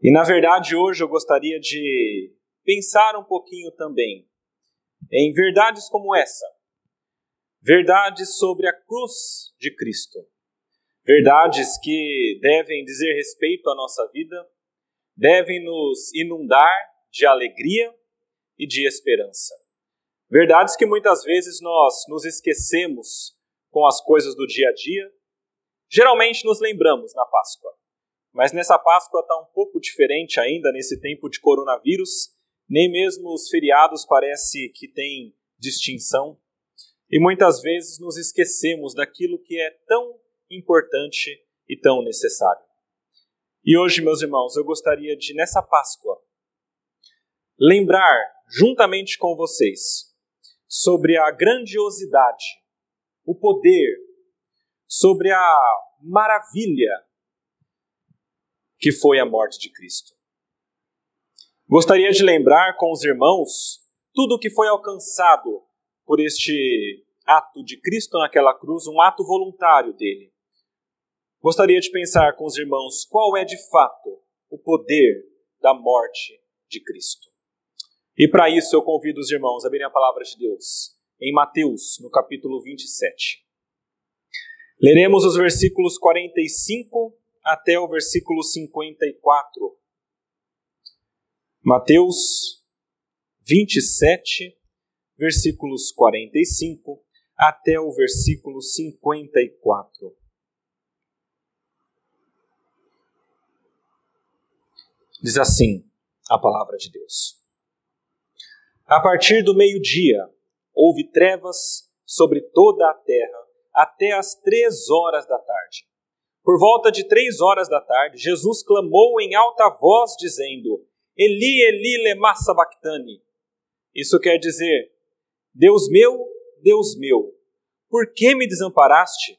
E na verdade, hoje eu gostaria de pensar um pouquinho também em verdades como essa. Verdades sobre a cruz de Cristo. Verdades que devem dizer respeito à nossa vida, devem nos inundar de alegria e de esperança. Verdades que muitas vezes nós nos esquecemos com as coisas do dia a dia. Geralmente nos lembramos na Páscoa. Mas nessa Páscoa está um pouco diferente ainda, nesse tempo de coronavírus. Nem mesmo os feriados parece que têm distinção. E muitas vezes nos esquecemos daquilo que é tão importante e tão necessário. E hoje, meus irmãos, eu gostaria de, nessa Páscoa, lembrar, juntamente com vocês, sobre a grandiosidade, o poder, sobre a maravilha que foi a morte de Cristo. Gostaria de lembrar com os irmãos tudo o que foi alcançado por este ato de Cristo naquela cruz, um ato voluntário dele. Gostaria de pensar com os irmãos qual é de fato o poder da morte de Cristo. E para isso eu convido os irmãos a abrirem a palavra de Deus em Mateus, no capítulo 27. Leremos os versículos 45 até o versículo 54. Mateus 27, versículos 45 até o versículo 54. Diz assim a palavra de Deus. A partir do meio-dia, houve trevas sobre toda a terra até as três horas da tarde. Por volta de três horas da tarde, Jesus clamou em alta voz, dizendo: Eli, Eli, lema sabachthani. Isso quer dizer: Deus meu, Deus meu, por que me desamparaste?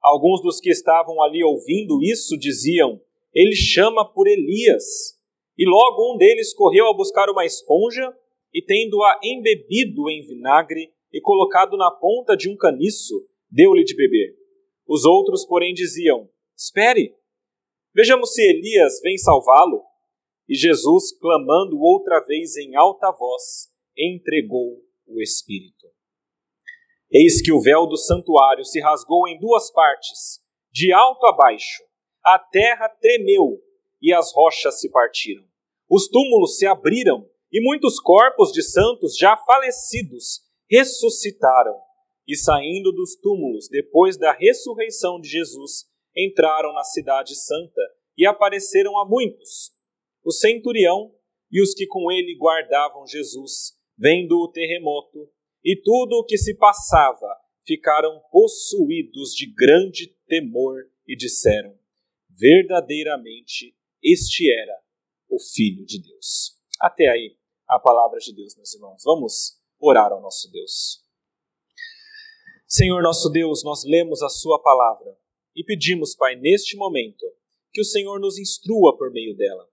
Alguns dos que estavam ali ouvindo isso diziam: Ele chama por Elias. E logo um deles correu a buscar uma esponja e, tendo-a embebido em vinagre e colocado na ponta de um caniço, deu-lhe de beber. Os outros, porém, diziam: Espere, vejamos se Elias vem salvá-lo. E Jesus, clamando outra vez em alta voz, entregou o Espírito. Eis que o véu do santuário se rasgou em duas partes, de alto a baixo. A terra tremeu e as rochas se partiram. Os túmulos se abriram e muitos corpos de santos já falecidos ressuscitaram e saindo dos túmulos depois da ressurreição de Jesus, entraram na Cidade Santa e apareceram a muitos. O centurião e os que com ele guardavam Jesus, vendo o terremoto e tudo o que se passava, ficaram possuídos de grande temor e disseram: Verdadeiramente este era o Filho de Deus. Até aí a palavra de Deus, meus irmãos. Vamos orar ao nosso Deus. Senhor nosso Deus, nós lemos a Sua palavra e pedimos, Pai, neste momento, que o Senhor nos instrua por meio dela.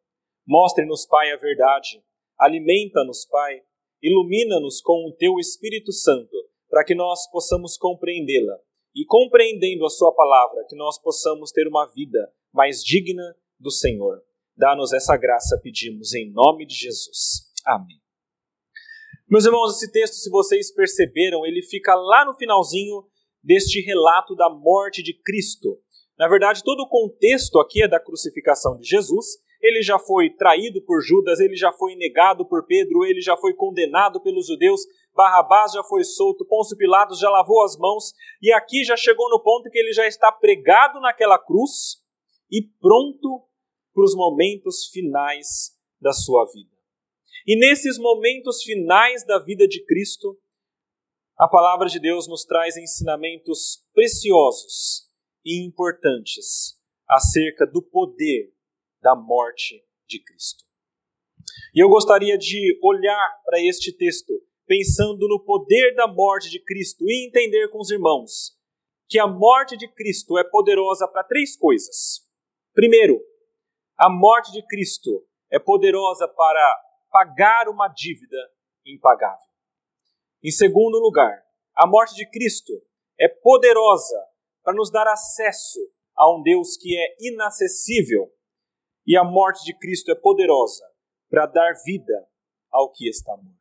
Mostre-nos, Pai, a verdade. Alimenta-nos, Pai. Ilumina-nos com o Teu Espírito Santo, para que nós possamos compreendê-la. E compreendendo a Sua palavra, que nós possamos ter uma vida mais digna do Senhor. Dá-nos essa graça, pedimos, em nome de Jesus. Amém. Meus irmãos, esse texto, se vocês perceberam, ele fica lá no finalzinho deste relato da morte de Cristo. Na verdade, todo o contexto aqui é da crucificação de Jesus. Ele já foi traído por Judas, ele já foi negado por Pedro, ele já foi condenado pelos judeus, Barrabás já foi solto, Pôncio Pilatos já lavou as mãos, e aqui já chegou no ponto que ele já está pregado naquela cruz e pronto para os momentos finais da sua vida. E nesses momentos finais da vida de Cristo, a palavra de Deus nos traz ensinamentos preciosos e importantes acerca do poder da morte de Cristo. E eu gostaria de olhar para este texto pensando no poder da morte de Cristo e entender com os irmãos que a morte de Cristo é poderosa para três coisas. Primeiro, a morte de Cristo é poderosa para pagar uma dívida impagável. Em segundo lugar, a morte de Cristo é poderosa para nos dar acesso a um Deus que é inacessível. E a morte de Cristo é poderosa para dar vida ao que está morto.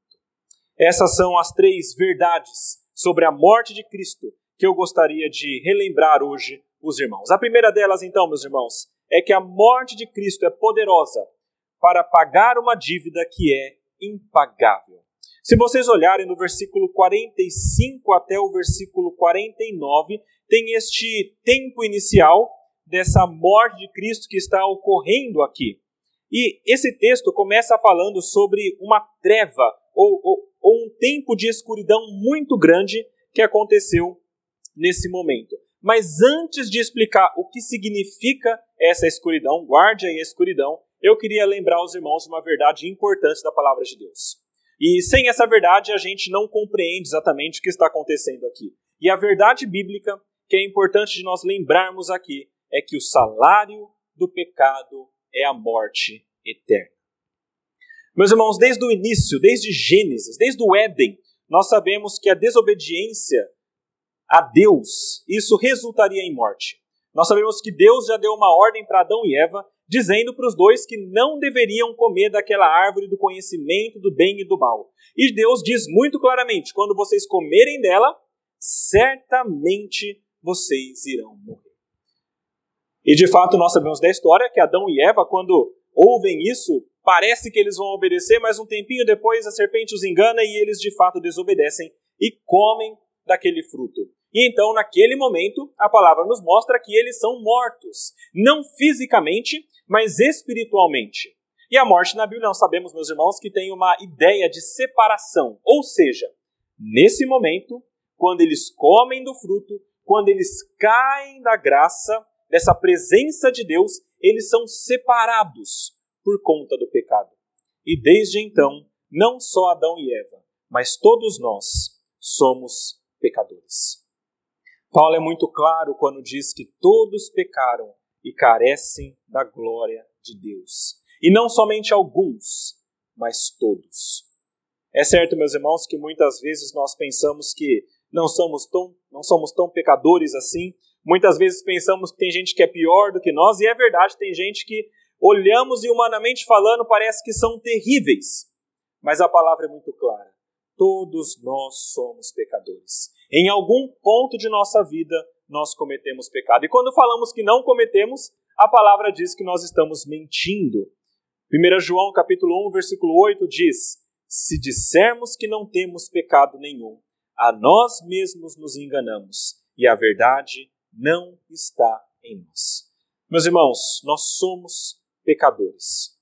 Essas são as três verdades sobre a morte de Cristo que eu gostaria de relembrar hoje os irmãos. A primeira delas, então, meus irmãos, é que a morte de Cristo é poderosa para pagar uma dívida que é impagável. Se vocês olharem no versículo 45 até o versículo 49, tem este tempo inicial dessa morte de Cristo que está ocorrendo aqui. E esse texto começa falando sobre uma treva ou, ou, ou um tempo de escuridão muito grande que aconteceu nesse momento. Mas antes de explicar o que significa essa escuridão, guarde aí a escuridão, eu queria lembrar aos irmãos de uma verdade importante da palavra de Deus. E sem essa verdade a gente não compreende exatamente o que está acontecendo aqui. E a verdade bíblica que é importante de nós lembrarmos aqui é que o salário do pecado é a morte eterna. Meus irmãos, desde o início, desde Gênesis, desde o Éden, nós sabemos que a desobediência a Deus, isso resultaria em morte. Nós sabemos que Deus já deu uma ordem para Adão e Eva, dizendo para os dois que não deveriam comer daquela árvore do conhecimento do bem e do mal. E Deus diz muito claramente: quando vocês comerem dela, certamente vocês irão morrer. E de fato, nós sabemos da história que Adão e Eva, quando ouvem isso, parece que eles vão obedecer, mas um tempinho depois a serpente os engana e eles de fato desobedecem e comem daquele fruto. E então, naquele momento, a palavra nos mostra que eles são mortos, não fisicamente, mas espiritualmente. E a morte na Bíblia, nós sabemos, meus irmãos, que tem uma ideia de separação. Ou seja, nesse momento, quando eles comem do fruto, quando eles caem da graça, dessa presença de Deus, eles são separados por conta do pecado. E desde então, não só Adão e Eva, mas todos nós somos pecadores. Paulo é muito claro quando diz que todos pecaram e carecem da glória de Deus. E não somente alguns, mas todos. É certo, meus irmãos, que muitas vezes nós pensamos que não somos tão, não somos tão pecadores assim. Muitas vezes pensamos que tem gente que é pior do que nós, e é verdade, tem gente que olhamos e humanamente falando parece que são terríveis. Mas a palavra é muito clara. Todos nós somos pecadores. Em algum ponto de nossa vida, nós cometemos pecado. E quando falamos que não cometemos, a palavra diz que nós estamos mentindo. 1 João capítulo 1, versículo 8 diz: Se dissermos que não temos pecado nenhum, a nós mesmos nos enganamos, e a verdade não está em nós. Meus irmãos, nós somos pecadores.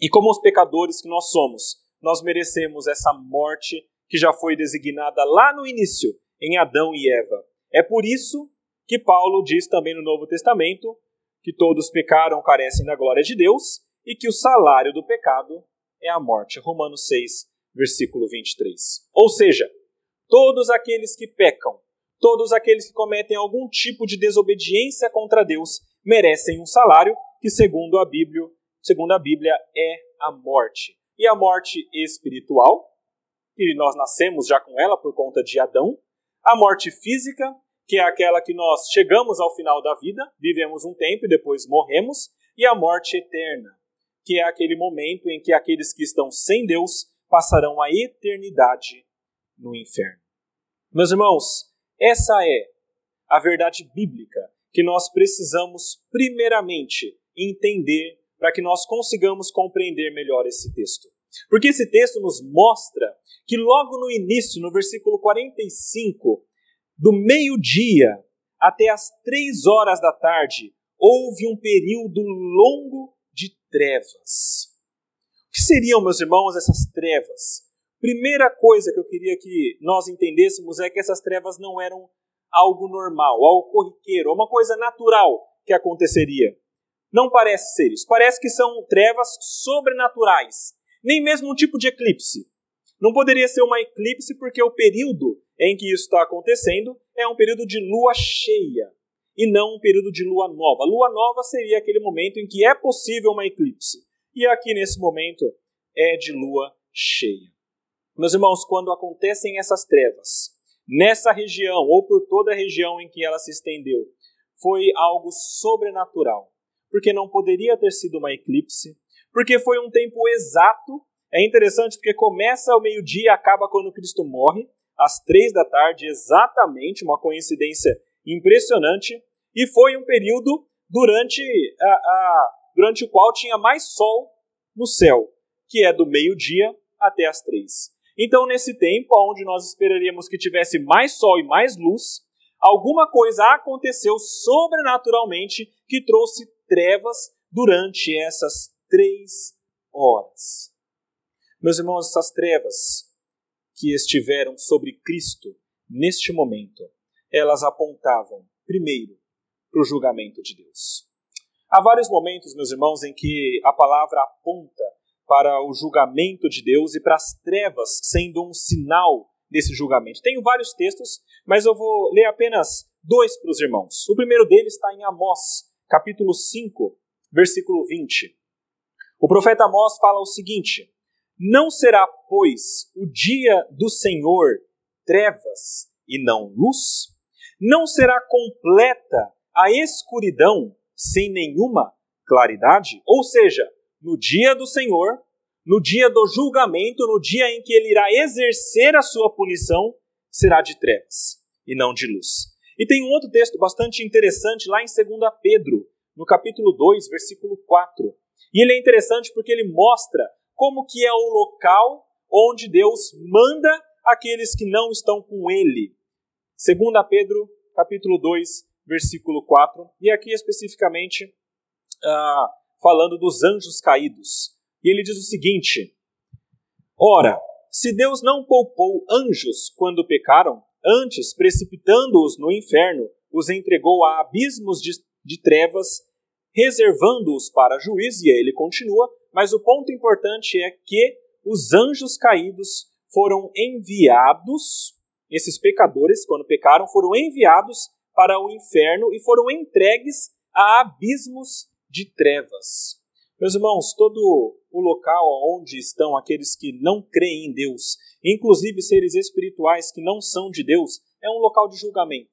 E como os pecadores que nós somos, nós merecemos essa morte que já foi designada lá no início, em Adão e Eva. É por isso que Paulo diz também no Novo Testamento que todos pecaram, carecem da glória de Deus e que o salário do pecado é a morte. Romanos 6, versículo 23. Ou seja, todos aqueles que pecam, todos aqueles que cometem algum tipo de desobediência contra Deus merecem um salário que, segundo a Bíblia, segundo a Bíblia, é a morte. E a morte espiritual, que nós nascemos já com ela por conta de Adão, a morte física, que é aquela que nós chegamos ao final da vida, vivemos um tempo e depois morremos, e a morte eterna, que é aquele momento em que aqueles que estão sem Deus passarão a eternidade no inferno. Meus irmãos, essa é a verdade bíblica que nós precisamos, primeiramente, entender para que nós consigamos compreender melhor esse texto. Porque esse texto nos mostra que logo no início, no versículo 45, do meio-dia até as três horas da tarde, houve um período longo de trevas. O que seriam, meus irmãos, essas trevas? Primeira coisa que eu queria que nós entendêssemos é que essas trevas não eram algo normal, algo corriqueiro, uma coisa natural que aconteceria. Não parece ser isso. Parece que são trevas sobrenaturais. Nem mesmo um tipo de eclipse. Não poderia ser uma eclipse porque o período em que isso está acontecendo é um período de lua cheia e não um período de lua nova. Lua nova seria aquele momento em que é possível uma eclipse. E aqui nesse momento é de lua cheia. Meus irmãos, quando acontecem essas trevas, nessa região ou por toda a região em que ela se estendeu, foi algo sobrenatural. porque não poderia ter sido uma eclipse, porque foi um tempo exato. É interessante porque começa ao meio-dia e acaba quando Cristo morre, às três da tarde, exatamente, uma coincidência impressionante, e foi um período durante, a, a, durante o qual tinha mais sol no céu, que é do meio-dia até as três. Então, nesse tempo, onde nós esperaríamos que tivesse mais sol e mais luz, alguma coisa aconteceu sobrenaturalmente que trouxe trevas durante essas três horas. Meus irmãos, essas trevas que estiveram sobre Cristo neste momento, elas apontavam, primeiro, para o julgamento de Deus. Há vários momentos, meus irmãos, em que a palavra aponta para o julgamento de Deus e para as trevas sendo um sinal desse julgamento. Tenho vários textos, mas eu vou ler apenas dois para os irmãos. O primeiro deles está em Amós, capítulo 5, versículo 20. O profeta Amós fala o seguinte: Não será, pois, o dia do Senhor trevas e não luz? Não será completa a escuridão sem nenhuma claridade? Ou seja, no dia do Senhor, no dia do julgamento, no dia em que ele irá exercer a sua punição, será de trevas e não de luz. E tem um outro texto bastante interessante lá em 2 Pedro, no capítulo 2, versículo 4. E ele é interessante porque ele mostra como que é o local onde Deus manda aqueles que não estão com ele. 2 Pedro, capítulo 2, versículo 4. E aqui especificamente uh, falando dos anjos caídos. E ele diz o seguinte: Ora, se Deus não poupou anjos quando pecaram, antes, precipitando-os no inferno, os entregou a abismos de, de trevas, reservando-os para juízo, e ele continua, mas o ponto importante é que os anjos caídos foram enviados, esses pecadores, quando pecaram, foram enviados para o inferno e foram entregues a abismos de trevas. Meus irmãos, todo o local onde estão aqueles que não creem em Deus, inclusive seres espirituais que não são de Deus, é um local de julgamento.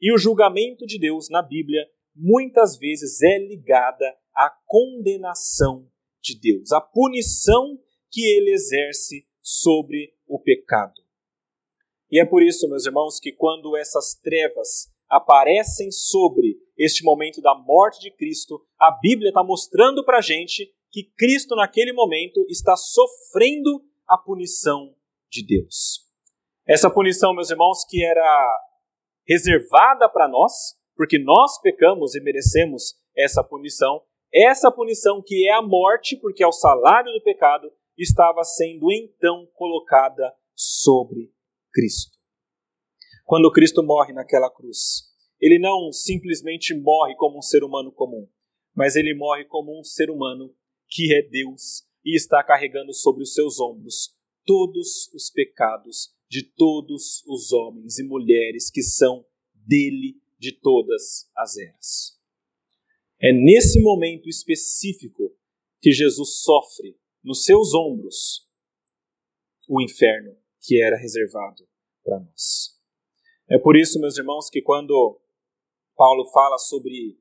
E o julgamento de Deus na Bíblia muitas vezes é ligada à condenação de Deus, à punição que ele exerce sobre o pecado. E é por isso, meus irmãos, que quando essas trevas aparecem sobre este momento da morte de Cristo, a Bíblia está mostrando para a gente que Cristo, naquele momento, está sofrendo a punição de Deus. Essa punição, meus irmãos, que era reservada para nós, porque nós pecamos e merecemos essa punição, essa punição que é a morte, porque é o salário do pecado, estava sendo então colocada sobre Cristo. Quando Cristo morre naquela cruz, ele não simplesmente morre como um ser humano comum, mas ele morre como um ser humano que é Deus e está carregando sobre os seus ombros todos os pecados de todos os homens e mulheres que são dele de todas as eras. É nesse momento específico que Jesus sofre nos seus ombros o inferno que era reservado para nós. É por isso, meus irmãos, que quando Paulo fala sobre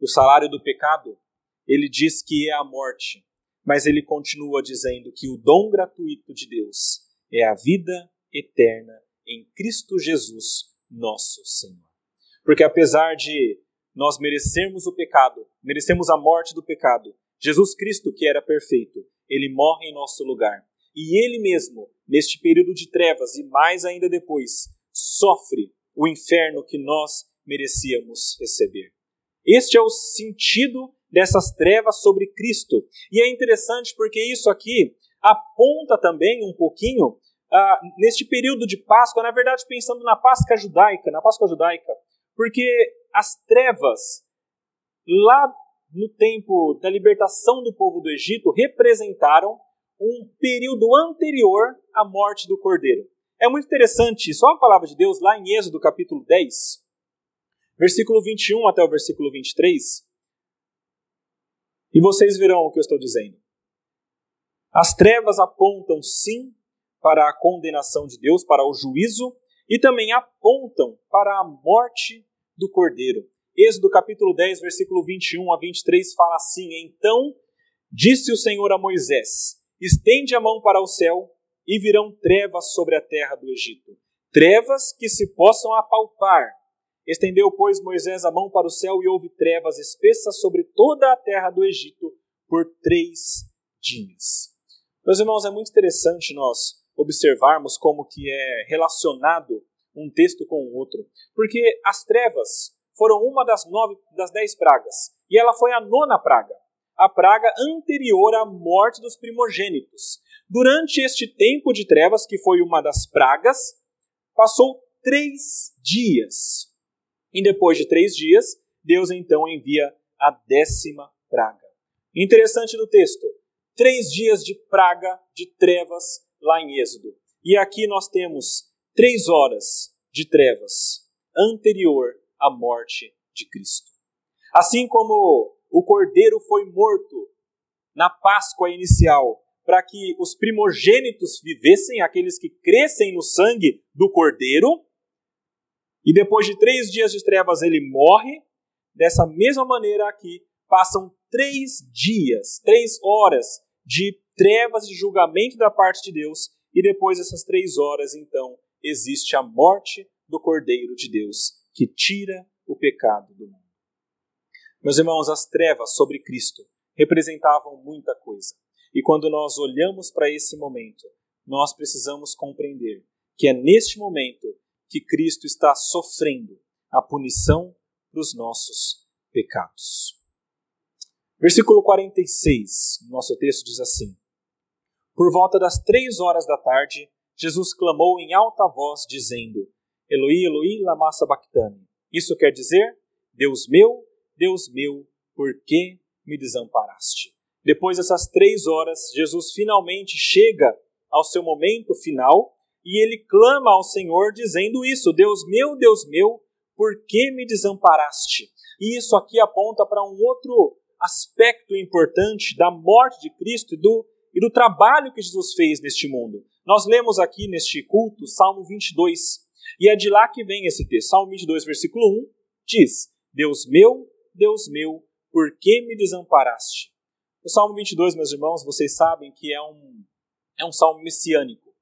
o salário do pecado, ele diz que é a morte, mas ele continua dizendo que o dom gratuito de Deus é a vida eterna em Cristo Jesus, nosso Senhor. Porque apesar de nós merecermos o pecado, merecemos a morte do pecado, Jesus Cristo, que era perfeito, ele morre em nosso lugar. E ele mesmo, neste período de trevas e mais ainda depois, sofre o inferno que nós merecíamos receber. Este é o sentido dessas trevas sobre Cristo. E é interessante porque isso aqui aponta também um pouquinho ah, neste período de Páscoa, na verdade pensando na Páscoa judaica, na Páscoa judaica, porque as trevas lá no tempo da libertação do povo do Egito representaram um período anterior à morte do Cordeiro. É muito interessante, só a palavra de Deus lá em Êxodo capítulo 10, versículo 21 até o versículo 23. E vocês verão o que eu estou dizendo. As trevas apontam sim para a condenação de Deus, para o juízo, e também apontam para a morte do cordeiro. Êxodo capítulo 10, versículo 21 a 23 fala assim: Então disse o Senhor a Moisés: Estende a mão para o céu e virão trevas sobre a terra do Egito, trevas que se possam apalpar. Estendeu, pois, Moisés a mão para o céu e houve trevas espessas sobre toda a terra do Egito por três dias. Meus irmãos, é muito interessante nós observarmos como que é relacionado um texto com o outro, porque as trevas foram uma das nove, das dez pragas, e ela foi a nona praga, a praga anterior à morte dos primogênitos. Durante este tempo de trevas, que foi uma das pragas, passou três dias. E depois de três dias, Deus então envia a décima praga. Interessante no texto, três dias de praga, de trevas lá em Êxodo. E aqui nós temos três horas de trevas anterior à morte de Cristo. Assim como o cordeiro foi morto na Páscoa inicial, para que os primogênitos vivessem, aqueles que crescem no sangue do cordeiro, e depois de três dias de trevas ele morre, dessa mesma maneira aqui, passam três dias, três horas de trevas de julgamento da parte de Deus, e depois dessas três horas, então, existe a morte do Cordeiro de Deus, que tira o pecado do mundo. Meus irmãos, as trevas sobre Cristo representavam muita coisa. E quando nós olhamos para esse momento, nós precisamos compreender que é neste momento que Cristo está sofrendo a punição dos nossos pecados. Versículo 46, no nosso texto diz assim: Por volta das três horas da tarde, Jesus clamou em alta voz, dizendo: Eloi, Eloi, lama sabachthani. Isso quer dizer: Deus meu, Deus meu, por que me desamparaste? Depois dessas três horas, Jesus finalmente chega ao seu momento final e ele clama ao Senhor dizendo isso: Deus meu, Deus meu, por que me desamparaste? E isso aqui aponta para um outro aspecto importante da morte de Cristo e do, e do trabalho que Jesus fez neste mundo. Nós lemos aqui neste culto Salmo 22, e é de lá que vem esse texto. Salmo 22, versículo 1 diz: Deus meu, Deus meu, por que me desamparaste? O Salmo 22, meus irmãos, vocês sabem que é um, é um salmo messiânico.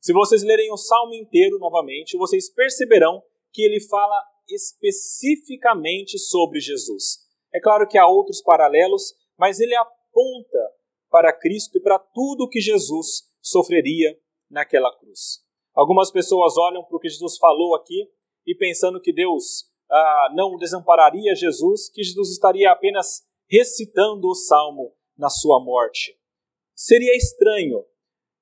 Se vocês lerem o salmo inteiro novamente, vocês perceberão que ele fala especificamente sobre Jesus. É claro que há outros paralelos, mas ele aponta para Cristo e para tudo que Jesus sofreria naquela cruz. Algumas pessoas olham para o que Jesus falou aqui e pensando que Deus ah, não desampararia Jesus, que Jesus estaria apenas recitando o salmo na sua morte. Seria estranho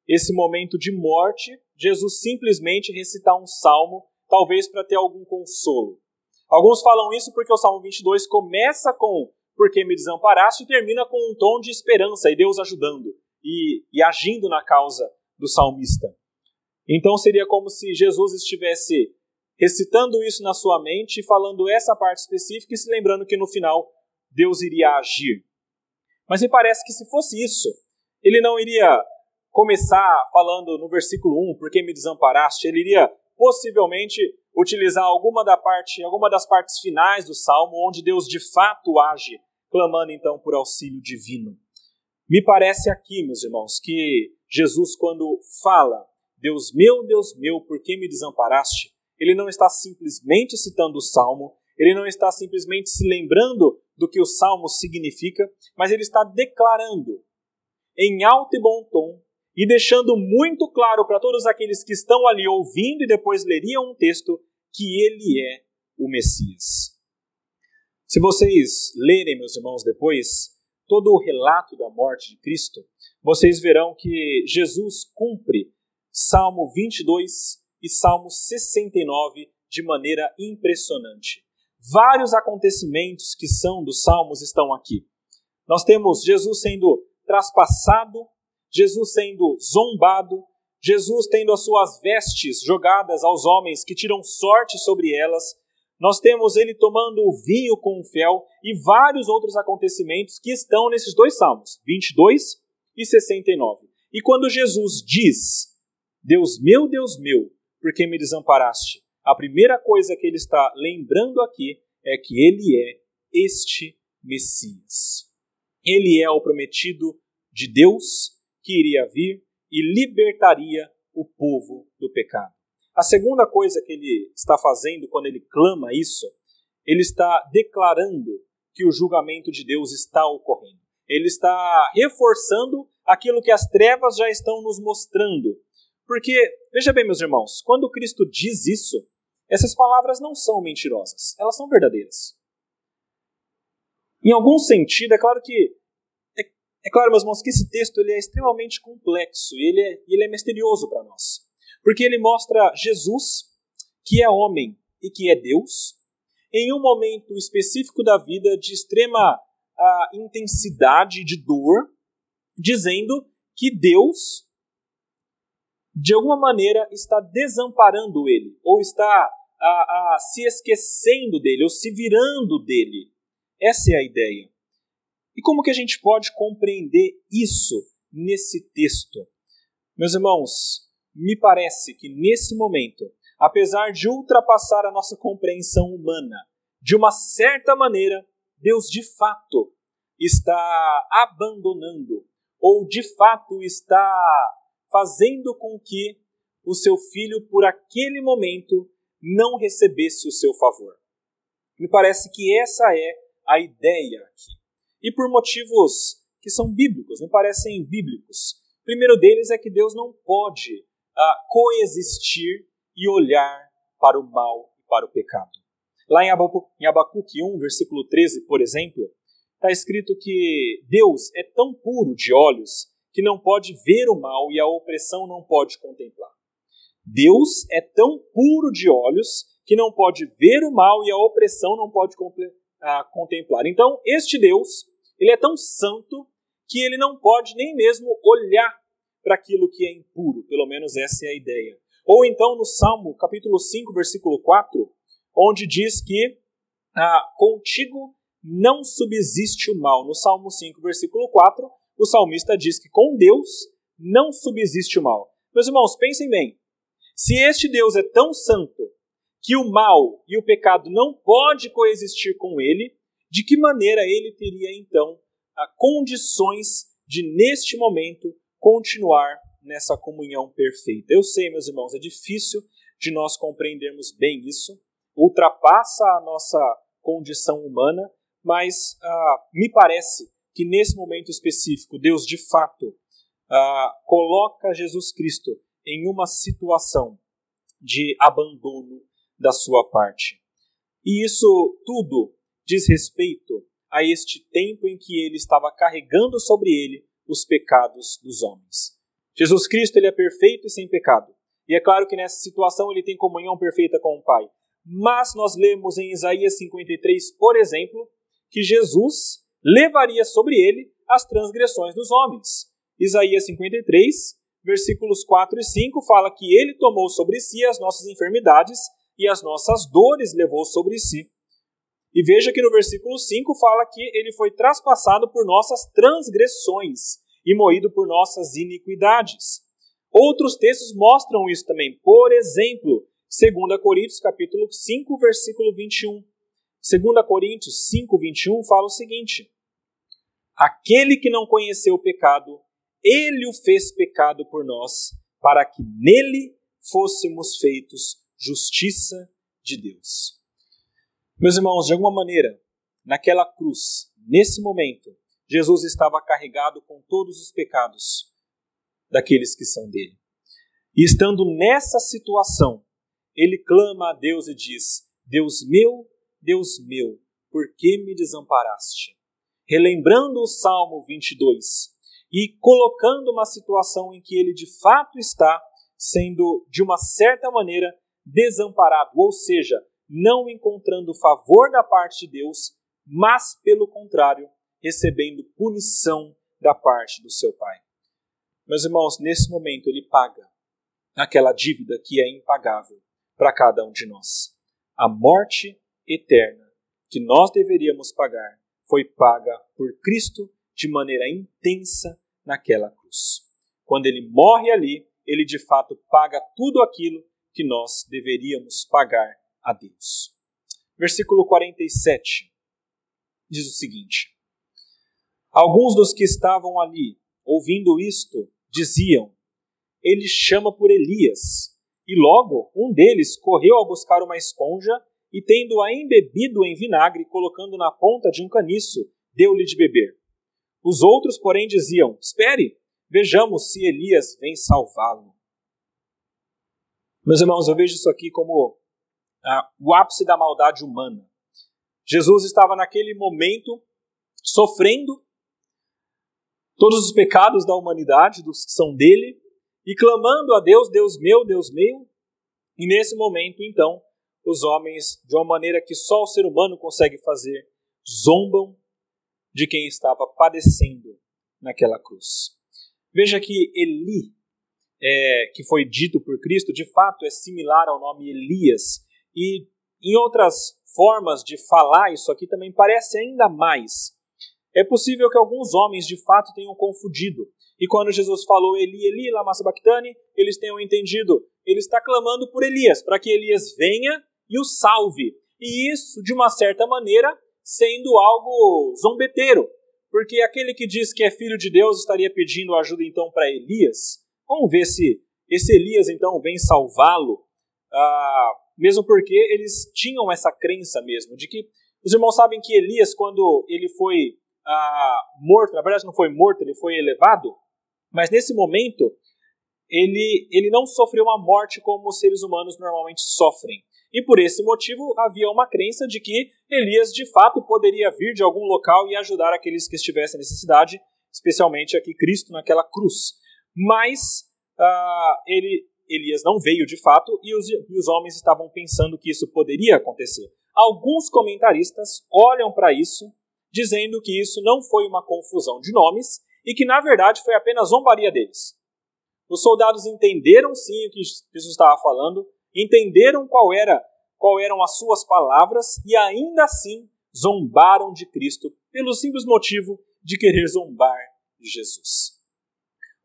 esse momento de morte, Jesus simplesmente recitar um salmo, talvez para ter algum consolo. Alguns falam isso porque o Salmo 22 começa com porque me desamparaste e termina com um tom de esperança e Deus ajudando e, e agindo na causa do salmista. Então seria como se Jesus estivesse recitando isso na sua mente falando essa parte específica e se lembrando que no final Deus iria agir. Mas me parece que se fosse isso, ele não iria começar falando no versículo 1, porque me desamparaste, ele iria possivelmente utilizar alguma da parte, alguma das partes finais do salmo onde Deus de fato age, clamando então por auxílio divino. Me parece aqui, meus irmãos, que Jesus quando fala: "Deus meu, Deus meu, por que me desamparaste?", ele não está simplesmente citando o salmo, ele não está simplesmente se lembrando do que o salmo significa, mas ele está declarando em alto e bom tom e deixando muito claro para todos aqueles que estão ali ouvindo e depois leriam um texto que ele é o Messias. Se vocês lerem, meus irmãos, depois todo o relato da morte de Cristo, vocês verão que Jesus cumpre Salmo 22 e Salmo 69 de maneira impressionante. Vários acontecimentos que são dos salmos estão aqui. Nós temos Jesus sendo traspassado Jesus sendo zombado, Jesus tendo as suas vestes jogadas aos homens que tiram sorte sobre elas. Nós temos ele tomando o vinho com o fel e vários outros acontecimentos que estão nesses dois salmos, 22 e 69. E quando Jesus diz: Deus meu, Deus meu, por que me desamparaste? A primeira coisa que ele está lembrando aqui é que ele é este Messias. Ele é o prometido de Deus que iria vir e libertaria o povo do pecado. A segunda coisa que ele está fazendo quando ele clama isso, ele está declarando que o julgamento de Deus está ocorrendo. Ele está reforçando aquilo que as trevas já estão nos mostrando. Porque, veja bem, meus irmãos, quando Cristo diz isso, essas palavras não são mentirosas, elas são verdadeiras. Em algum sentido, é claro que é, claro, meus irmãos, que esse texto ele é extremamente complexo e ele é, ele é misterioso para nós. Porque ele mostra Jesus, que é homem e que é Deus, em um momento específico da vida de extrema uh, intensidade de dor, dizendo que Deus, de alguma maneira, está desamparando ele, ou está uh, uh, se esquecendo dele, ou se virando dele. Essa é a ideia. E como que a gente pode compreender isso nesse texto? Meus irmãos, me parece que nesse momento, apesar de ultrapassar a nossa compreensão humana, de uma certa maneira, Deus de fato está abandonando, ou de fato está fazendo com que o seu filho, por aquele momento, não recebesse o seu favor. Me parece que essa é a ideia aqui. E por motivos que são bíblicos, me parecem bíblicos. O primeiro deles é que Deus não pode ah, coexistir e olhar para o mal e para o pecado. Lá em Abacuque 1, versículo 13, por exemplo, está escrito que Deus é tão puro de olhos que não pode ver o mal e a opressão não pode contemplar. Deus é tão puro de olhos que não pode ver o mal e a opressão não pode a contemplar. Então, este Deus, ele é tão santo que ele não pode nem mesmo olhar para aquilo que é impuro, pelo menos essa é a ideia. Ou então no Salmo, capítulo 5, versículo 4, onde diz que ah, contigo não subsiste o mal. No Salmo 5, versículo 4, o salmista diz que com Deus não subsiste o mal. Meus irmãos, pensem bem. Se este Deus é tão santo que o mal e o pecado não pode coexistir com ele, de que maneira ele teria então condições de neste momento continuar nessa comunhão perfeita? Eu sei, meus irmãos, é difícil de nós compreendermos bem isso, ultrapassa a nossa condição humana, mas ah, me parece que nesse momento específico Deus de fato ah, coloca Jesus Cristo em uma situação de abandono da sua parte. E isso tudo diz respeito a este tempo em que ele estava carregando sobre ele os pecados dos homens. Jesus Cristo ele é perfeito e sem pecado. E é claro que nessa situação ele tem comunhão perfeita com o Pai. Mas nós lemos em Isaías 53, por exemplo, que Jesus levaria sobre ele as transgressões dos homens. Isaías 53, versículos 4 e 5 fala que ele tomou sobre si as nossas enfermidades e as nossas dores levou sobre si. E veja que no versículo 5 fala que ele foi traspassado por nossas transgressões e moído por nossas iniquidades. Outros textos mostram isso também. Por exemplo, 2 Coríntios capítulo 5, versículo 21. 2 Coríntios 5, 21 fala o seguinte: Aquele que não conheceu o pecado, ele o fez pecado por nós, para que nele fôssemos feitos justiça de Deus. Meus irmãos, de alguma maneira, naquela cruz, nesse momento, Jesus estava carregado com todos os pecados daqueles que são dele. E estando nessa situação, ele clama a Deus e diz: Deus meu, Deus meu, por que me desamparaste? Relembrando o Salmo 22 e colocando uma situação em que ele de fato está sendo, de uma certa maneira, desamparado, ou seja, não encontrando favor da parte de Deus, mas, pelo contrário, recebendo punição da parte do seu Pai. Meus irmãos, nesse momento ele paga aquela dívida que é impagável para cada um de nós. A morte eterna que nós deveríamos pagar foi paga por Cristo de maneira intensa naquela cruz. Quando ele morre ali, ele de fato paga tudo aquilo que nós deveríamos pagar a Deus. versículo 47, diz o seguinte: Alguns dos que estavam ali, ouvindo isto, diziam: Ele chama por Elias. E logo um deles correu a buscar uma esponja e, tendo-a embebido em vinagre, colocando na ponta de um caniço, deu-lhe de beber. Os outros, porém, diziam: Espere, vejamos se Elias vem salvá-lo. Meus irmãos, eu vejo isso aqui como ah, o ápice da maldade humana. Jesus estava naquele momento sofrendo todos os pecados da humanidade, dos que são dele, e clamando a Deus, Deus meu, Deus meu. E nesse momento, então, os homens, de uma maneira que só o ser humano consegue fazer, zombam de quem estava padecendo naquela cruz. Veja que Eli, é, que foi dito por Cristo, de fato é similar ao nome Elias. E em outras formas de falar isso aqui também parece ainda mais. É possível que alguns homens de fato tenham confundido. E quando Jesus falou Eli, Eli, lama sabachthani, eles tenham entendido. Ele está clamando por Elias, para que Elias venha e o salve. E isso, de uma certa maneira, sendo algo zombeteiro, porque aquele que diz que é filho de Deus estaria pedindo ajuda então para Elias. Vamos ver se esse Elias então vem salvá-lo, ah, mesmo porque eles tinham essa crença mesmo de que os irmãos sabem que Elias, quando ele foi ah, morto, na verdade não foi morto, ele foi elevado, mas nesse momento ele, ele não sofreu uma morte como os seres humanos normalmente sofrem. E por esse motivo havia uma crença de que Elias de fato poderia vir de algum local e ajudar aqueles que estivessem em necessidade, especialmente aqui Cristo naquela cruz. Mas uh, ele, Elias não veio de fato e os, e os homens estavam pensando que isso poderia acontecer. Alguns comentaristas olham para isso dizendo que isso não foi uma confusão de nomes e que na verdade foi apenas zombaria deles. Os soldados entenderam sim o que Jesus estava falando, entenderam qual era qual eram as suas palavras e ainda assim zombaram de Cristo pelo simples motivo de querer zombar de Jesus.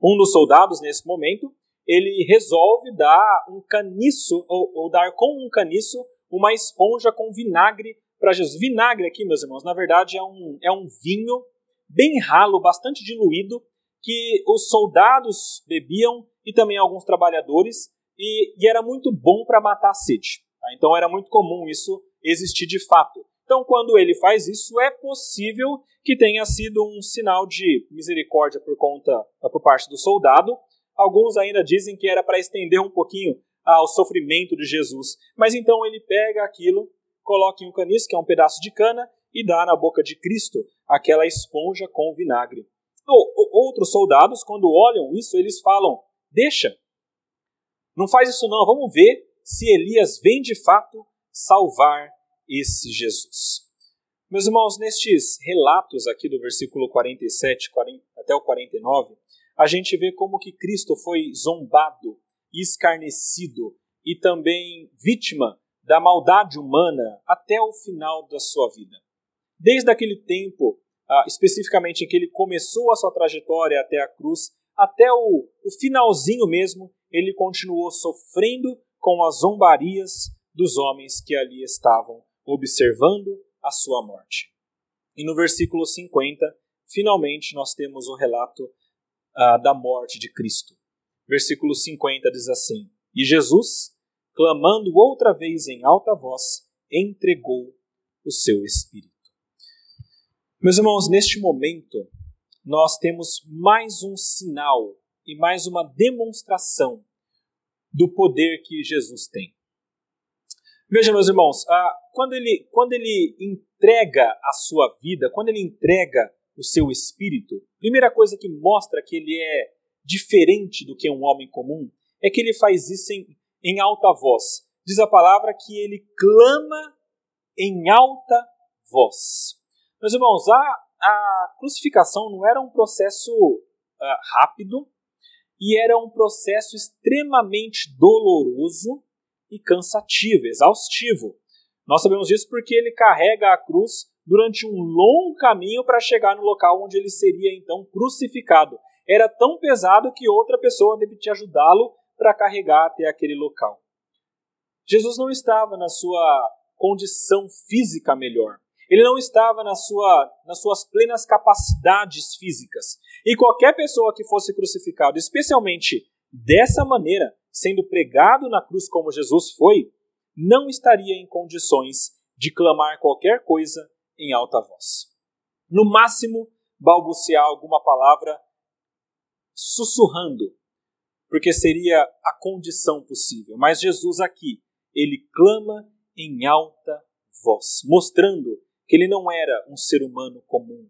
Um dos soldados nesse momento ele resolve dar um caniço ou, ou dar com um caniço uma esponja com vinagre para Jesus. Vinagre aqui, meus irmãos, na verdade é um, é um vinho bem ralo, bastante diluído, que os soldados bebiam e também alguns trabalhadores, e, e era muito bom para matar a sede. Tá? Então era muito comum isso existir de fato. Então, quando ele faz isso, é possível que tenha sido um sinal de misericórdia por conta por parte do soldado. Alguns ainda dizem que era para estender um pouquinho ao sofrimento de Jesus. Mas então ele pega aquilo, coloca em um caniço, que é um pedaço de cana, e dá na boca de Cristo aquela esponja com vinagre. Outros soldados, quando olham isso, eles falam: Deixa, não faz isso não, vamos ver se Elias vem de fato salvar esse Jesus. Meus irmãos, nestes relatos aqui do versículo 47 40, até o 49, a gente vê como que Cristo foi zombado, escarnecido e também vítima da maldade humana até o final da sua vida. Desde aquele tempo, ah, especificamente em que ele começou a sua trajetória até a cruz, até o, o finalzinho mesmo, ele continuou sofrendo com as zombarias dos homens que ali estavam observando a sua morte. E no versículo 50, finalmente nós temos o relato uh, da morte de Cristo. Versículo 50 diz assim: E Jesus, clamando outra vez em alta voz, entregou o seu espírito. Meus irmãos, neste momento, nós temos mais um sinal e mais uma demonstração do poder que Jesus tem. Veja, meus irmãos, ah, quando, ele, quando ele entrega a sua vida, quando ele entrega o seu espírito, primeira coisa que mostra que ele é diferente do que um homem comum é que ele faz isso em, em alta voz. Diz a palavra que ele clama em alta voz. Meus irmãos, a, a crucificação não era um processo uh, rápido, e era um processo extremamente doloroso e cansativo, exaustivo. Nós sabemos disso porque ele carrega a cruz durante um longo caminho para chegar no local onde ele seria então crucificado. Era tão pesado que outra pessoa deveria ajudá-lo para carregar até aquele local. Jesus não estava na sua condição física melhor. Ele não estava na sua, nas suas plenas capacidades físicas. E qualquer pessoa que fosse crucificado, especialmente dessa maneira, sendo pregado na cruz como Jesus foi, não estaria em condições de clamar qualquer coisa em alta voz. No máximo, balbuciar alguma palavra sussurrando, porque seria a condição possível. Mas Jesus aqui, ele clama em alta voz, mostrando que ele não era um ser humano comum.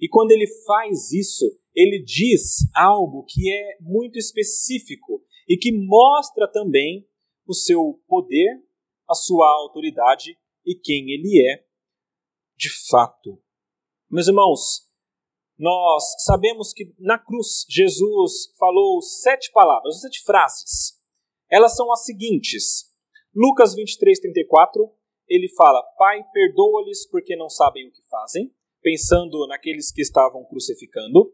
E quando ele faz isso, ele diz algo que é muito específico e que mostra também o seu poder, a sua autoridade e quem ele é de fato. Meus irmãos, nós sabemos que na cruz Jesus falou sete palavras, sete frases. Elas são as seguintes: Lucas 23, 34, ele fala: Pai, perdoa-lhes porque não sabem o que fazem, pensando naqueles que estavam crucificando.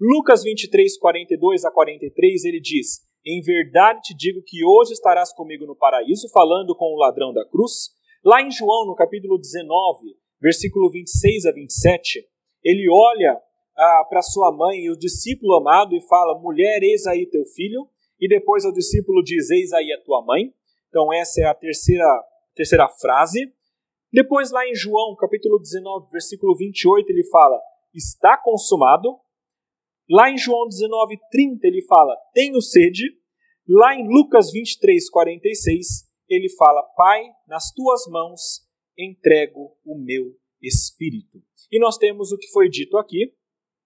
Lucas 23, 42 a 43, ele diz: Em verdade te digo que hoje estarás comigo no paraíso, falando com o ladrão da cruz. Lá em João, no capítulo 19, versículo 26 a 27, ele olha ah, para sua mãe e o discípulo amado e fala: Mulher, eis aí teu filho. E depois o discípulo diz: Eis aí a tua mãe. Então, essa é a terceira terceira frase. Depois, lá em João, capítulo 19, versículo 28, ele fala: Está consumado. Lá em João 19, 30, ele fala: Tenho sede. Lá em Lucas 23, 46, ele fala: Pai, nas tuas mãos entrego o meu espírito. E nós temos o que foi dito aqui,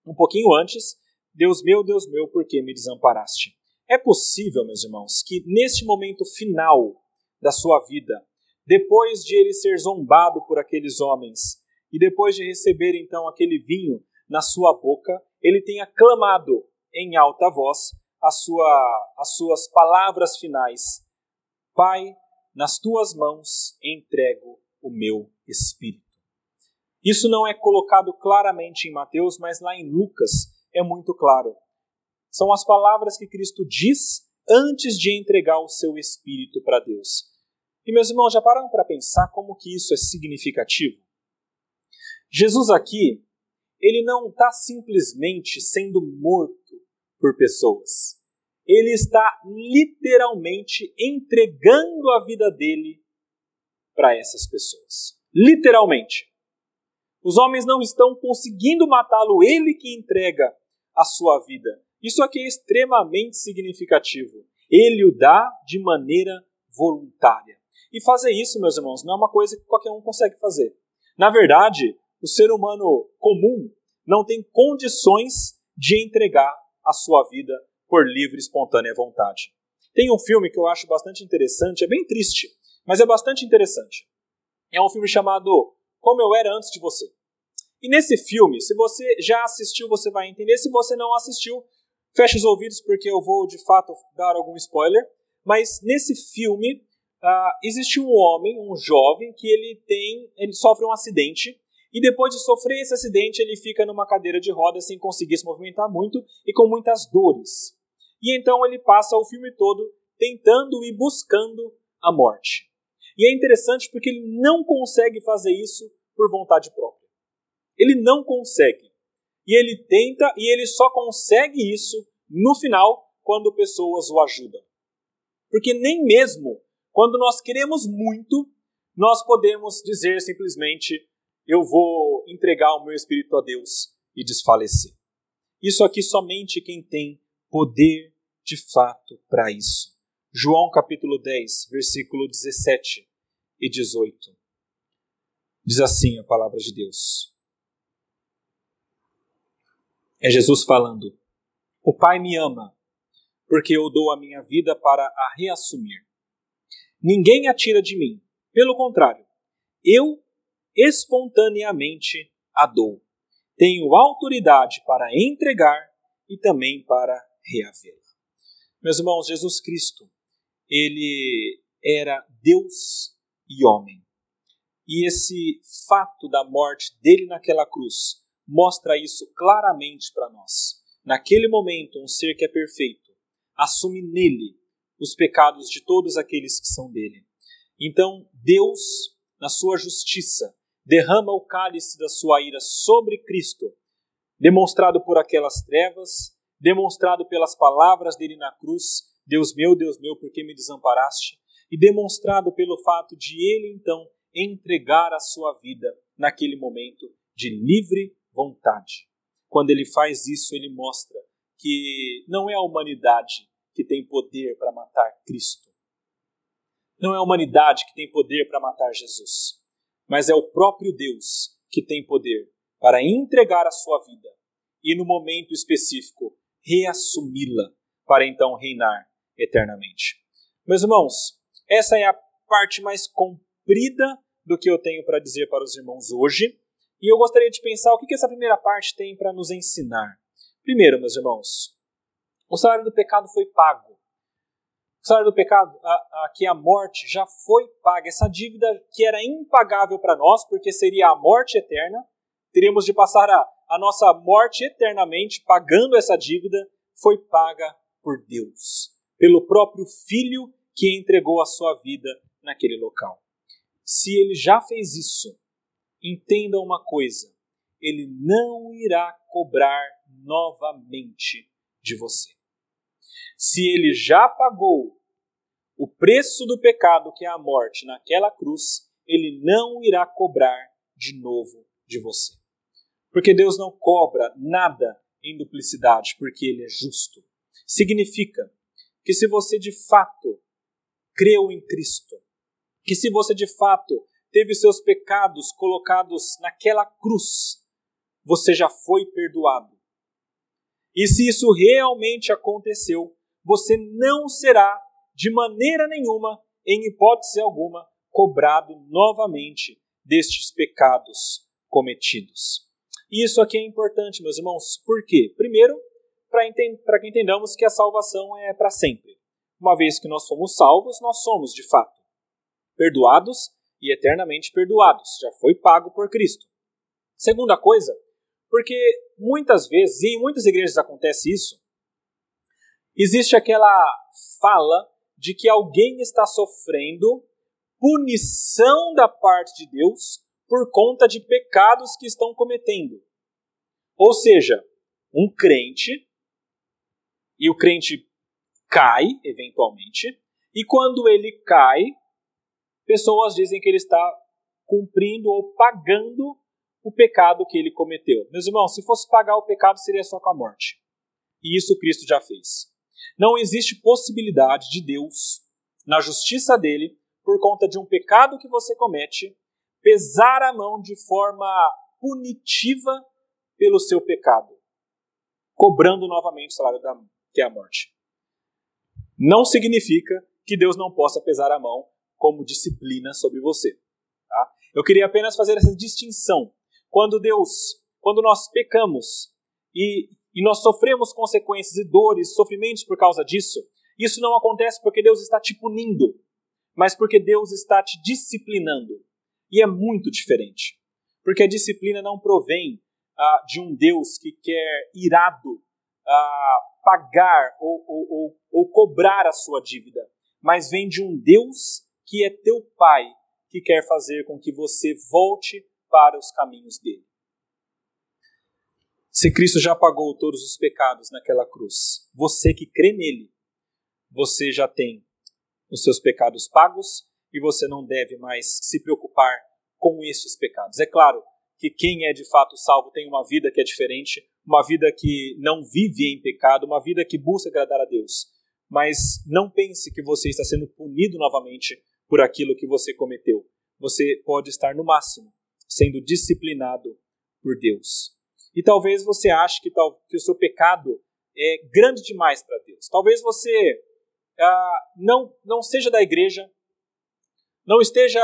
um pouquinho antes: Deus meu, Deus meu, por que me desamparaste? É possível, meus irmãos, que neste momento final da sua vida, depois de ele ser zombado por aqueles homens, e depois de receber então aquele vinho na sua boca, ele tenha clamado em alta voz sua, as suas palavras finais: Pai, nas tuas mãos entrego o meu espírito. Isso não é colocado claramente em Mateus, mas lá em Lucas é muito claro. São as palavras que Cristo diz antes de entregar o seu espírito para Deus. E meus irmãos, já pararam para pensar como que isso é significativo? Jesus aqui, ele não está simplesmente sendo morto por pessoas. Ele está literalmente entregando a vida dele para essas pessoas. Literalmente. Os homens não estão conseguindo matá-lo, ele que entrega a sua vida. Isso aqui é extremamente significativo. Ele o dá de maneira voluntária. E fazer isso, meus irmãos, não é uma coisa que qualquer um consegue fazer. Na verdade, o ser humano comum não tem condições de entregar a sua vida por livre e espontânea vontade. Tem um filme que eu acho bastante interessante, é bem triste, mas é bastante interessante. É um filme chamado Como Eu Era Antes de Você. E nesse filme, se você já assistiu, você vai entender. Se você não assistiu, feche os ouvidos porque eu vou de fato dar algum spoiler. Mas nesse filme, uh, existe um homem, um jovem, que ele tem, ele sofre um acidente e depois de sofrer esse acidente ele fica numa cadeira de rodas sem conseguir se movimentar muito e com muitas dores. E então ele passa o filme todo tentando e buscando a morte. E é interessante porque ele não consegue fazer isso por vontade própria. Ele não consegue. E ele tenta e ele só consegue isso no final quando pessoas o ajudam. Porque nem mesmo quando nós queremos muito, nós podemos dizer simplesmente: Eu vou entregar o meu espírito a Deus e desfalecer. Isso aqui somente quem tem poder de fato para isso. João capítulo 10, versículo 17 e 18. Diz assim a palavra de Deus. É Jesus falando: O Pai me ama, porque eu dou a minha vida para a reassumir. Ninguém a tira de mim. Pelo contrário, eu espontaneamente a dou. Tenho autoridade para entregar e também para reavê-la. Meus irmãos, Jesus Cristo, ele era Deus e homem. E esse fato da morte dele naquela cruz mostra isso claramente para nós. Naquele momento, um ser que é perfeito assume nele os pecados de todos aqueles que são dele. Então, Deus na sua justiça, derrama o cálice da sua ira sobre Cristo, demonstrado por aquelas trevas, demonstrado pelas palavras dele na cruz: Deus meu, Deus meu, por que me desamparaste? E demonstrado pelo fato de ele então entregar a sua vida naquele momento de livre vontade. Quando ele faz isso, ele mostra que não é a humanidade que tem poder para matar Cristo. Não é a humanidade que tem poder para matar Jesus, mas é o próprio Deus que tem poder para entregar a sua vida e, no momento específico, reassumi-la para então reinar eternamente. Meus irmãos, essa é a parte mais comprida do que eu tenho para dizer para os irmãos hoje, e eu gostaria de pensar o que essa primeira parte tem para nos ensinar. Primeiro, meus irmãos, o salário do pecado foi pago. O salário do pecado, a, a, que a morte já foi paga. Essa dívida que era impagável para nós, porque seria a morte eterna, teríamos de passar a, a nossa morte eternamente pagando essa dívida, foi paga por Deus, pelo próprio Filho que entregou a sua vida naquele local. Se ele já fez isso, entenda uma coisa: ele não irá cobrar novamente de você. Se ele já pagou o preço do pecado, que é a morte, naquela cruz, ele não irá cobrar de novo de você. Porque Deus não cobra nada em duplicidade, porque ele é justo. Significa que se você de fato creu em Cristo, que se você de fato teve seus pecados colocados naquela cruz, você já foi perdoado. E se isso realmente aconteceu, você não será, de maneira nenhuma, em hipótese alguma, cobrado novamente destes pecados cometidos. E isso aqui é importante, meus irmãos, por quê? Primeiro, para que entendamos que a salvação é para sempre. Uma vez que nós fomos salvos, nós somos, de fato, perdoados e eternamente perdoados. Já foi pago por Cristo. Segunda coisa, porque muitas vezes, e em muitas igrejas acontece isso, existe aquela fala de que alguém está sofrendo punição da parte de Deus por conta de pecados que estão cometendo. Ou seja, um crente, e o crente cai, eventualmente, e quando ele cai, pessoas dizem que ele está cumprindo ou pagando o pecado que ele cometeu. Meus irmãos, se fosse pagar o pecado, seria só com a morte. E isso Cristo já fez. Não existe possibilidade de Deus, na justiça dele, por conta de um pecado que você comete, pesar a mão de forma punitiva pelo seu pecado, cobrando novamente o salário da, que é a morte. Não significa que Deus não possa pesar a mão como disciplina sobre você. Tá? Eu queria apenas fazer essa distinção. Quando Deus, quando nós pecamos e, e nós sofremos consequências e dores, sofrimentos por causa disso, isso não acontece porque Deus está te punindo, mas porque Deus está te disciplinando. E é muito diferente. Porque a disciplina não provém ah, de um Deus que quer irado ah, pagar ou, ou, ou, ou cobrar a sua dívida, mas vem de um Deus que é teu Pai, que quer fazer com que você volte para os caminhos dele. Se Cristo já pagou todos os pecados naquela cruz, você que crê nele, você já tem os seus pecados pagos e você não deve mais se preocupar com estes pecados. É claro que quem é de fato salvo tem uma vida que é diferente, uma vida que não vive em pecado, uma vida que busca agradar a Deus. Mas não pense que você está sendo punido novamente por aquilo que você cometeu. Você pode estar, no máximo, sendo disciplinado por Deus. E talvez você ache que, que o seu pecado é grande demais para Deus. Talvez você ah, não, não seja da igreja, não esteja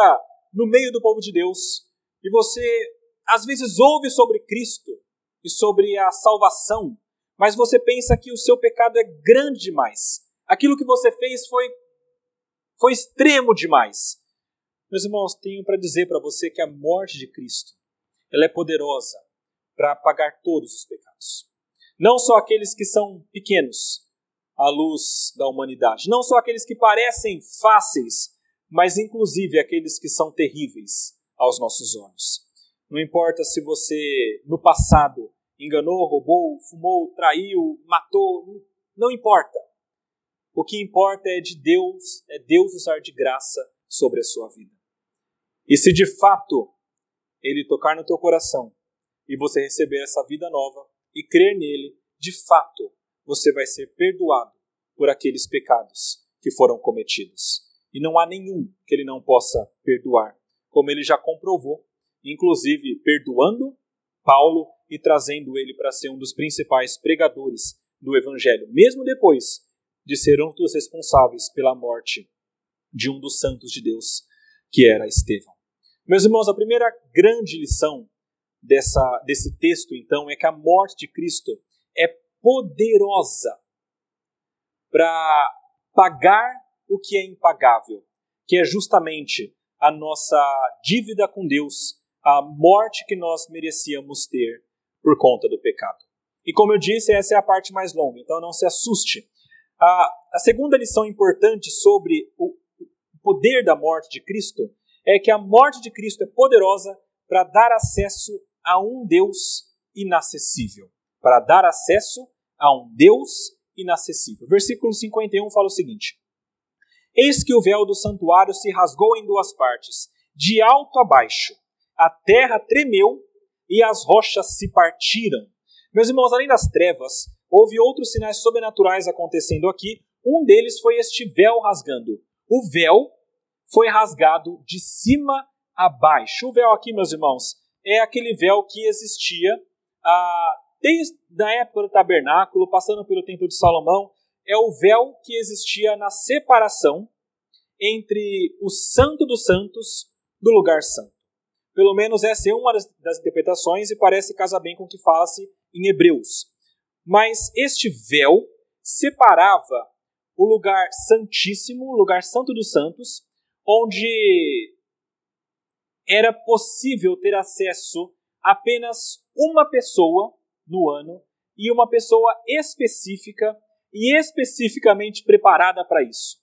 no meio do povo de Deus, e você às vezes ouve sobre Cristo e sobre a salvação, mas você pensa que o seu pecado é grande demais. Aquilo que você fez foi foi extremo demais. Meus irmãos, tenho para dizer para você que a morte de Cristo, ela é poderosa para apagar todos os pecados. Não só aqueles que são pequenos à luz da humanidade, não só aqueles que parecem fáceis, mas inclusive aqueles que são terríveis aos nossos olhos. Não importa se você no passado enganou, roubou, fumou, traiu, matou, não importa. O que importa é de Deus, é Deus usar de graça sobre a sua vida. E se de fato ele tocar no teu coração e você receber essa vida nova e crer nele, de fato você vai ser perdoado por aqueles pecados que foram cometidos. E não há nenhum que ele não possa perdoar, como ele já comprovou, inclusive perdoando Paulo e trazendo ele para ser um dos principais pregadores do evangelho, mesmo depois de ser um dos responsáveis pela morte de um dos santos de Deus, que era Estevão. Meus irmãos, a primeira grande lição dessa, desse texto, então, é que a morte de Cristo é poderosa para pagar o que é impagável, que é justamente a nossa dívida com Deus, a morte que nós merecíamos ter por conta do pecado. E como eu disse, essa é a parte mais longa, então não se assuste. A, a segunda lição importante sobre o poder da morte de Cristo é que a morte de Cristo é poderosa para dar acesso a um Deus inacessível. Para dar acesso a um Deus inacessível. Versículo 51 fala o seguinte: Eis que o véu do santuário se rasgou em duas partes, de alto a baixo. A terra tremeu e as rochas se partiram. Meus irmãos, além das trevas, houve outros sinais sobrenaturais acontecendo aqui. Um deles foi este véu rasgando. O véu foi rasgado de cima a baixo. O véu aqui, meus irmãos, é aquele véu que existia ah, desde a época do tabernáculo, passando pelo templo de Salomão. É o véu que existia na separação entre o santo dos santos do lugar santo. Pelo menos essa é uma das interpretações e parece casar bem com o que fala-se em Hebreus. Mas este véu separava o lugar santíssimo, o lugar santo dos santos, onde era possível ter acesso apenas uma pessoa no ano e uma pessoa específica e especificamente preparada para isso.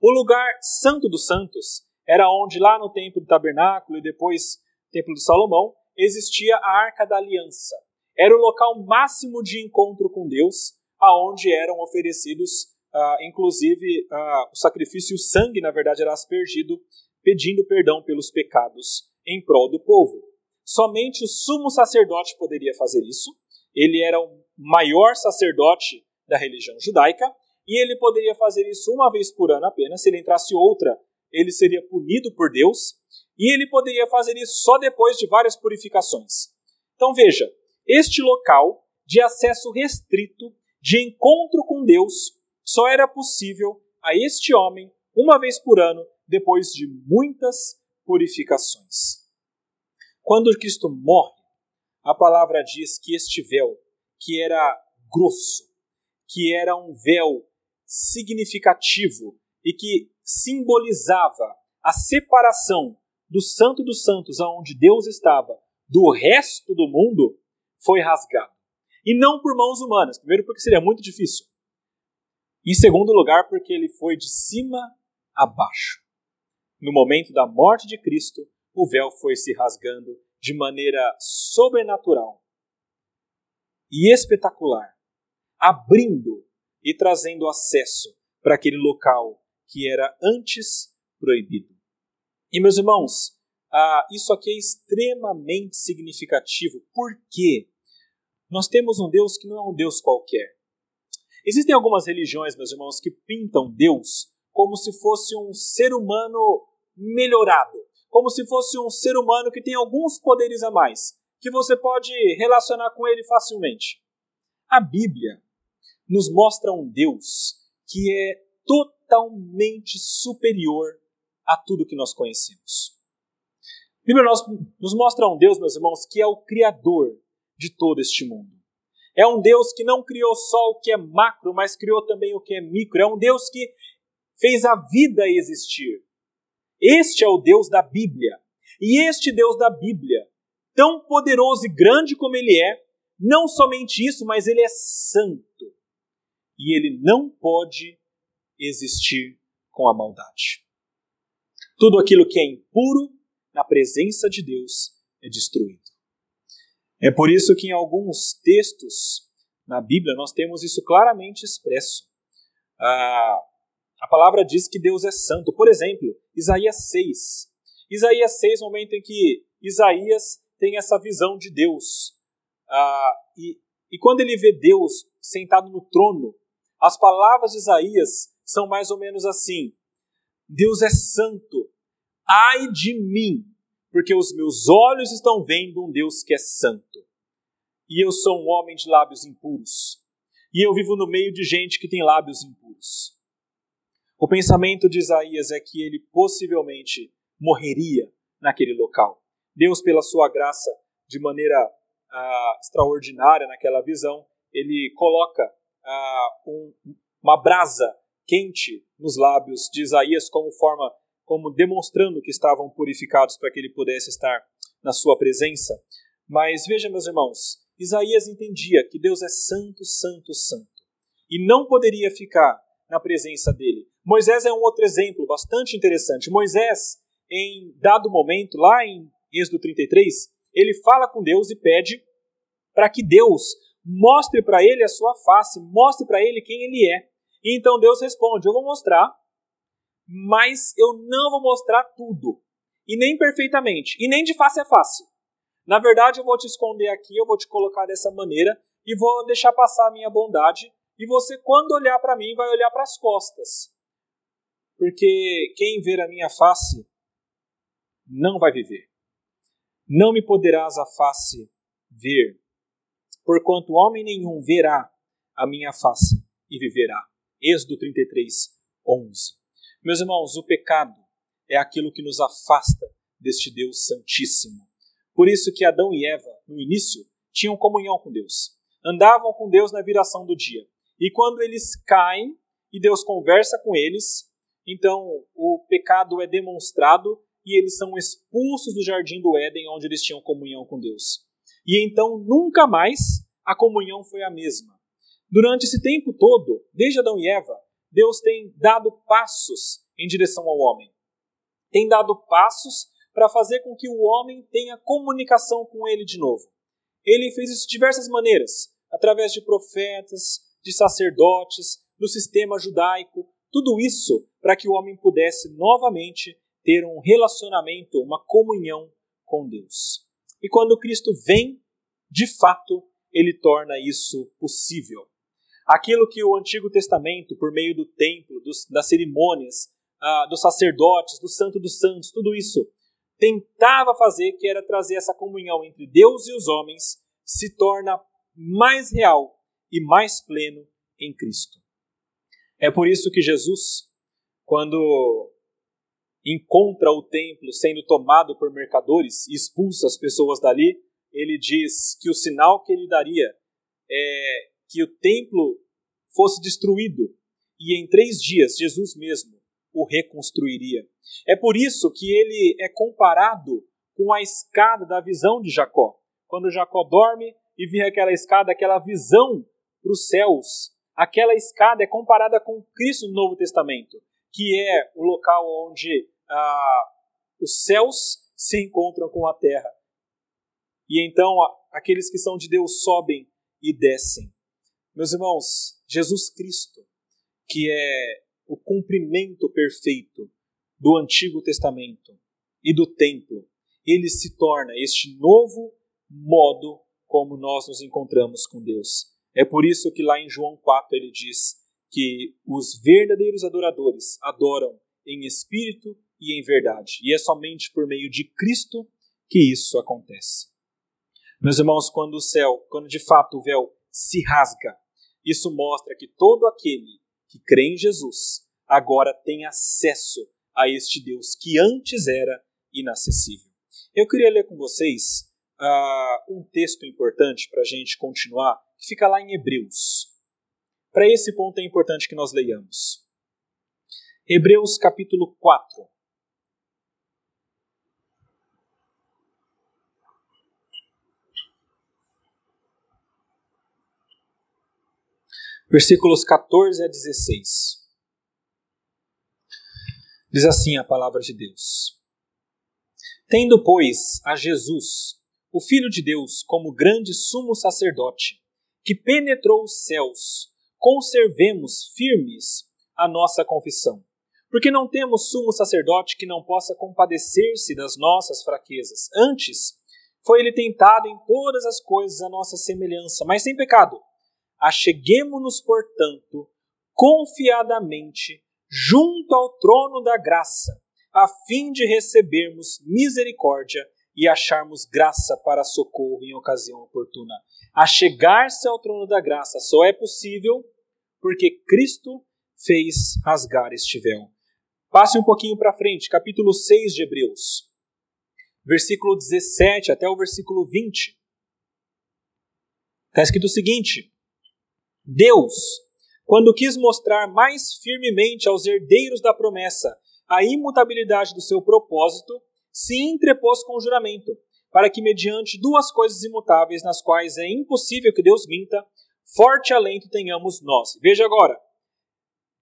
O lugar santo dos santos era onde lá no templo do tabernáculo e depois templo de Salomão existia a Arca da Aliança. Era o local máximo de encontro com Deus, aonde eram oferecidos ah, inclusive ah, o sacrifício o sangue, na verdade, era aspergido, pedindo perdão pelos pecados em prol do povo. Somente o sumo sacerdote poderia fazer isso. Ele era o maior sacerdote da religião judaica e ele poderia fazer isso uma vez por ano apenas. Se ele entrasse outra, ele seria punido por Deus e ele poderia fazer isso só depois de várias purificações. Então veja, este local de acesso restrito, de encontro com Deus, só era possível a este homem uma vez por ano, depois de muitas purificações. Quando Cristo morre, a palavra diz que este véu, que era grosso, que era um véu significativo e que simbolizava a separação do Santo dos Santos, aonde Deus estava, do resto do mundo, foi rasgado. E não por mãos humanas. Primeiro, porque seria muito difícil. Em segundo lugar, porque ele foi de cima a baixo. No momento da morte de Cristo, o véu foi se rasgando de maneira sobrenatural e espetacular, abrindo e trazendo acesso para aquele local que era antes proibido. E meus irmãos, ah, isso aqui é extremamente significativo, porque nós temos um Deus que não é um Deus qualquer. Existem algumas religiões, meus irmãos, que pintam Deus como se fosse um ser humano melhorado, como se fosse um ser humano que tem alguns poderes a mais, que você pode relacionar com ele facilmente. A Bíblia nos mostra um Deus que é totalmente superior a tudo que nós conhecemos. A Bíblia nos mostra um Deus, meus irmãos, que é o Criador de todo este mundo. É um Deus que não criou só o que é macro, mas criou também o que é micro. É um Deus que fez a vida existir. Este é o Deus da Bíblia. E este Deus da Bíblia, tão poderoso e grande como ele é, não somente isso, mas ele é santo. E ele não pode existir com a maldade. Tudo aquilo que é impuro na presença de Deus é destruído. É por isso que em alguns textos na Bíblia nós temos isso claramente expresso. Ah, a palavra diz que Deus é santo. Por exemplo, Isaías 6. Isaías 6, momento em que Isaías tem essa visão de Deus. Ah, e, e quando ele vê Deus sentado no trono, as palavras de Isaías são mais ou menos assim: Deus é santo, ai de mim, porque os meus olhos estão vendo um Deus que é santo. E eu sou um homem de lábios impuros. E eu vivo no meio de gente que tem lábios impuros. O pensamento de Isaías é que ele possivelmente morreria naquele local. Deus, pela sua graça, de maneira ah, extraordinária naquela visão, ele coloca ah, um, uma brasa quente nos lábios de Isaías como forma como demonstrando que estavam purificados para que ele pudesse estar na sua presença. Mas veja, meus irmãos, Isaías entendia que Deus é santo, santo, santo e não poderia ficar na presença dele. Moisés é um outro exemplo bastante interessante. Moisés, em dado momento, lá em Êxodo 33, ele fala com Deus e pede para que Deus mostre para ele a sua face, mostre para ele quem ele é. Então Deus responde: Eu vou mostrar, mas eu não vou mostrar tudo, e nem perfeitamente, e nem de face a face. Na verdade, eu vou te esconder aqui, eu vou te colocar dessa maneira e vou deixar passar a minha bondade, e você, quando olhar para mim, vai olhar para as costas. Porque quem ver a minha face não vai viver. Não me poderás a face ver, porquanto homem nenhum verá a minha face e viverá. Êxodo 33, 11. Meus irmãos, o pecado é aquilo que nos afasta deste Deus Santíssimo. Por isso que Adão e Eva, no início, tinham comunhão com Deus. Andavam com Deus na viração do dia. E quando eles caem e Deus conversa com eles, então o pecado é demonstrado e eles são expulsos do jardim do Éden, onde eles tinham comunhão com Deus. E então nunca mais a comunhão foi a mesma. Durante esse tempo todo, desde Adão e Eva, Deus tem dado passos em direção ao homem. Tem dado passos para fazer com que o homem tenha comunicação com ele de novo. Ele fez isso de diversas maneiras, através de profetas, de sacerdotes, do sistema judaico, tudo isso para que o homem pudesse novamente ter um relacionamento, uma comunhão com Deus. E quando Cristo vem, de fato, ele torna isso possível. Aquilo que o Antigo Testamento, por meio do templo, dos, das cerimônias, ah, dos sacerdotes, do Santo dos Santos, tudo isso, tentava fazer, que era trazer essa comunhão entre Deus e os homens, se torna mais real e mais pleno em Cristo. É por isso que Jesus, quando encontra o templo sendo tomado por mercadores e expulsa as pessoas dali, ele diz que o sinal que ele daria é que o templo fosse destruído e em três dias Jesus mesmo o reconstruiria. É por isso que ele é comparado com a escada da visão de Jacó. Quando Jacó dorme e vê aquela escada, aquela visão para os céus, aquela escada é comparada com Cristo no Novo Testamento, que é o local onde ah, os céus se encontram com a terra. E então aqueles que são de Deus sobem e descem. Meus irmãos, Jesus Cristo, que é o cumprimento perfeito do Antigo Testamento e do templo, ele se torna este novo modo como nós nos encontramos com Deus. É por isso que lá em João 4 ele diz que os verdadeiros adoradores adoram em espírito e em verdade. E é somente por meio de Cristo que isso acontece. Meus irmãos, quando o céu, quando de fato o véu se rasga isso mostra que todo aquele que crê em Jesus agora tem acesso a este Deus que antes era inacessível. Eu queria ler com vocês uh, um texto importante para a gente continuar, que fica lá em Hebreus. Para esse ponto é importante que nós leiamos. Hebreus capítulo 4. Versículos 14 a 16. Diz assim a palavra de Deus: Tendo, pois, a Jesus, o Filho de Deus, como grande sumo sacerdote, que penetrou os céus, conservemos firmes a nossa confissão. Porque não temos sumo sacerdote que não possa compadecer-se das nossas fraquezas. Antes, foi ele tentado em todas as coisas a nossa semelhança, mas sem pecado. Acheguemo-nos, portanto, confiadamente junto ao trono da graça, a fim de recebermos misericórdia e acharmos graça para socorro em ocasião oportuna. A chegar-se ao trono da graça só é possível porque Cristo fez rasgar este véu. Passe um pouquinho para frente, capítulo 6 de Hebreus, versículo 17 até o versículo 20. Está escrito o seguinte: Deus, quando quis mostrar mais firmemente aos herdeiros da promessa a imutabilidade do seu propósito, se entrepôs com juramento, para que, mediante duas coisas imutáveis nas quais é impossível que Deus minta, forte alento tenhamos nós. Veja agora,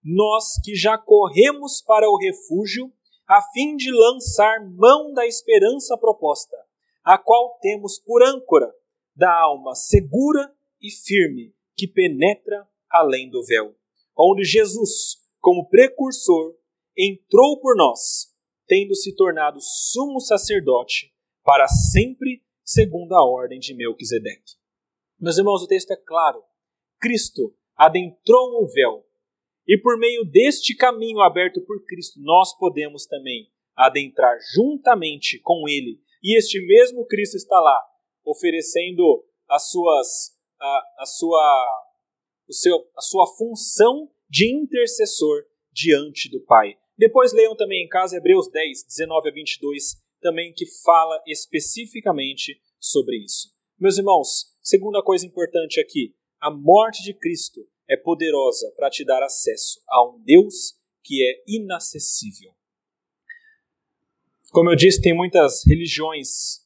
nós que já corremos para o refúgio, a fim de lançar mão da esperança proposta, a qual temos por âncora da alma segura e firme, que penetra além do véu, onde Jesus, como precursor, entrou por nós tendo se tornado sumo sacerdote para sempre, segundo a ordem de Melquisedeque. Meus irmãos, o texto é claro. Cristo adentrou o véu, e por meio deste caminho aberto por Cristo, nós podemos também adentrar juntamente com Ele. E este mesmo Cristo está lá, oferecendo as suas, a, a, sua, o seu, a sua função de intercessor diante do Pai. Depois leiam também em casa Hebreus 10, 19 a 22, também que fala especificamente sobre isso. Meus irmãos, segunda coisa importante aqui, a morte de Cristo é poderosa para te dar acesso a um Deus que é inacessível. Como eu disse, tem muitas religiões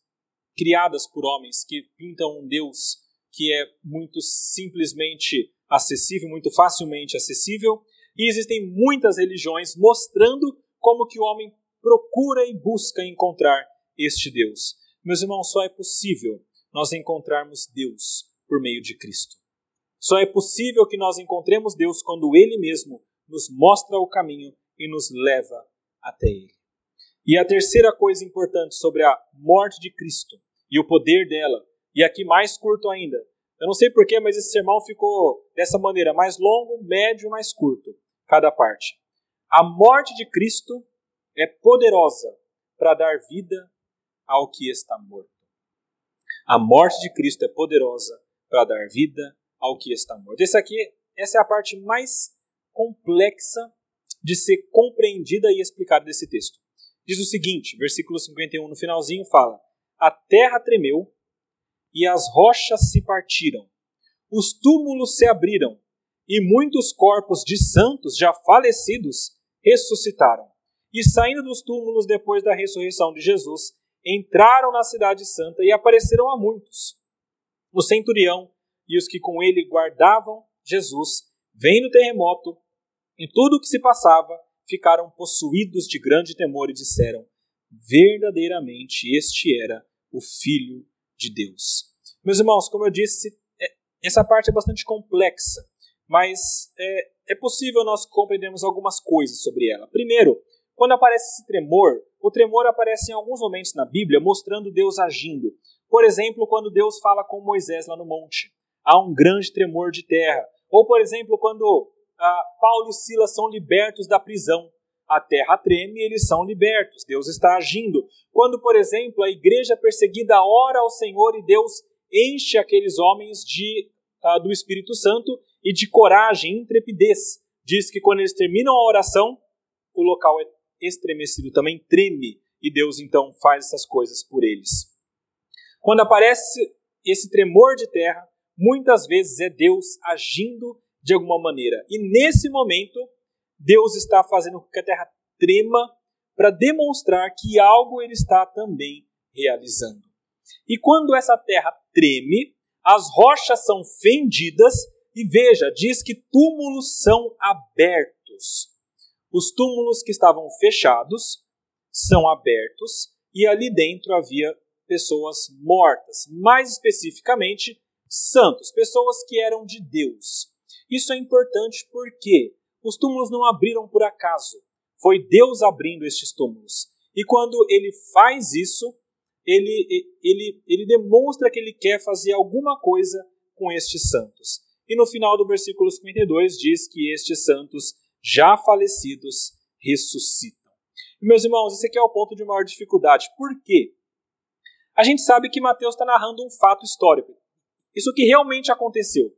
criadas por homens que pintam um Deus que é muito simplesmente acessível, muito facilmente acessível, e existem muitas religiões mostrando como que o homem procura e busca encontrar este Deus. Meus irmãos, só é possível nós encontrarmos Deus por meio de Cristo. Só é possível que nós encontremos Deus quando Ele mesmo nos mostra o caminho e nos leva até Ele. E a terceira coisa importante sobre a morte de Cristo e o poder dela, e aqui mais curto ainda, eu não sei porquê, mas esse sermão ficou dessa maneira, mais longo, médio mais curto, cada parte. A morte de Cristo é poderosa para dar vida ao que está morto. A morte de Cristo é poderosa para dar vida ao que está morto. Essa aqui, essa é a parte mais complexa de ser compreendida e explicada desse texto. Diz o seguinte, versículo 51 no finalzinho fala: A terra tremeu e as rochas se partiram. Os túmulos se abriram, e muitos corpos de santos já falecidos ressuscitaram. E saindo dos túmulos depois da ressurreição de Jesus, entraram na cidade santa e apareceram a muitos. O centurião e os que com ele guardavam Jesus, vendo o terremoto e tudo o que se passava, ficaram possuídos de grande temor e disseram: Verdadeiramente este era o Filho de Deus. Meus irmãos, como eu disse, é, essa parte é bastante complexa, mas é, é possível nós compreendermos algumas coisas sobre ela. Primeiro, quando aparece esse tremor, o tremor aparece em alguns momentos na Bíblia mostrando Deus agindo. Por exemplo, quando Deus fala com Moisés lá no monte, há um grande tremor de terra. Ou, por exemplo, quando ah, Paulo e Silas são libertos da prisão a terra treme e eles são libertos. Deus está agindo. Quando, por exemplo, a igreja perseguida ora ao Senhor e Deus enche aqueles homens de, uh, do Espírito Santo e de coragem, intrepidez. Diz que quando eles terminam a oração, o local é estremecido, também treme, e Deus então faz essas coisas por eles. Quando aparece esse tremor de terra, muitas vezes é Deus agindo de alguma maneira. E nesse momento, Deus está fazendo com que a terra trema para demonstrar que algo ele está também realizando. E quando essa terra treme, as rochas são fendidas e veja, diz que túmulos são abertos. Os túmulos que estavam fechados são abertos e ali dentro havia pessoas mortas, mais especificamente santos, pessoas que eram de Deus. Isso é importante porque os túmulos não abriram por acaso. Foi Deus abrindo estes túmulos. E quando ele faz isso, ele, ele, ele demonstra que ele quer fazer alguma coisa com estes santos. E no final do versículo 52 diz que estes santos já falecidos ressuscitam. Meus irmãos, esse aqui é o ponto de maior dificuldade. Por quê? A gente sabe que Mateus está narrando um fato histórico. Isso que realmente aconteceu.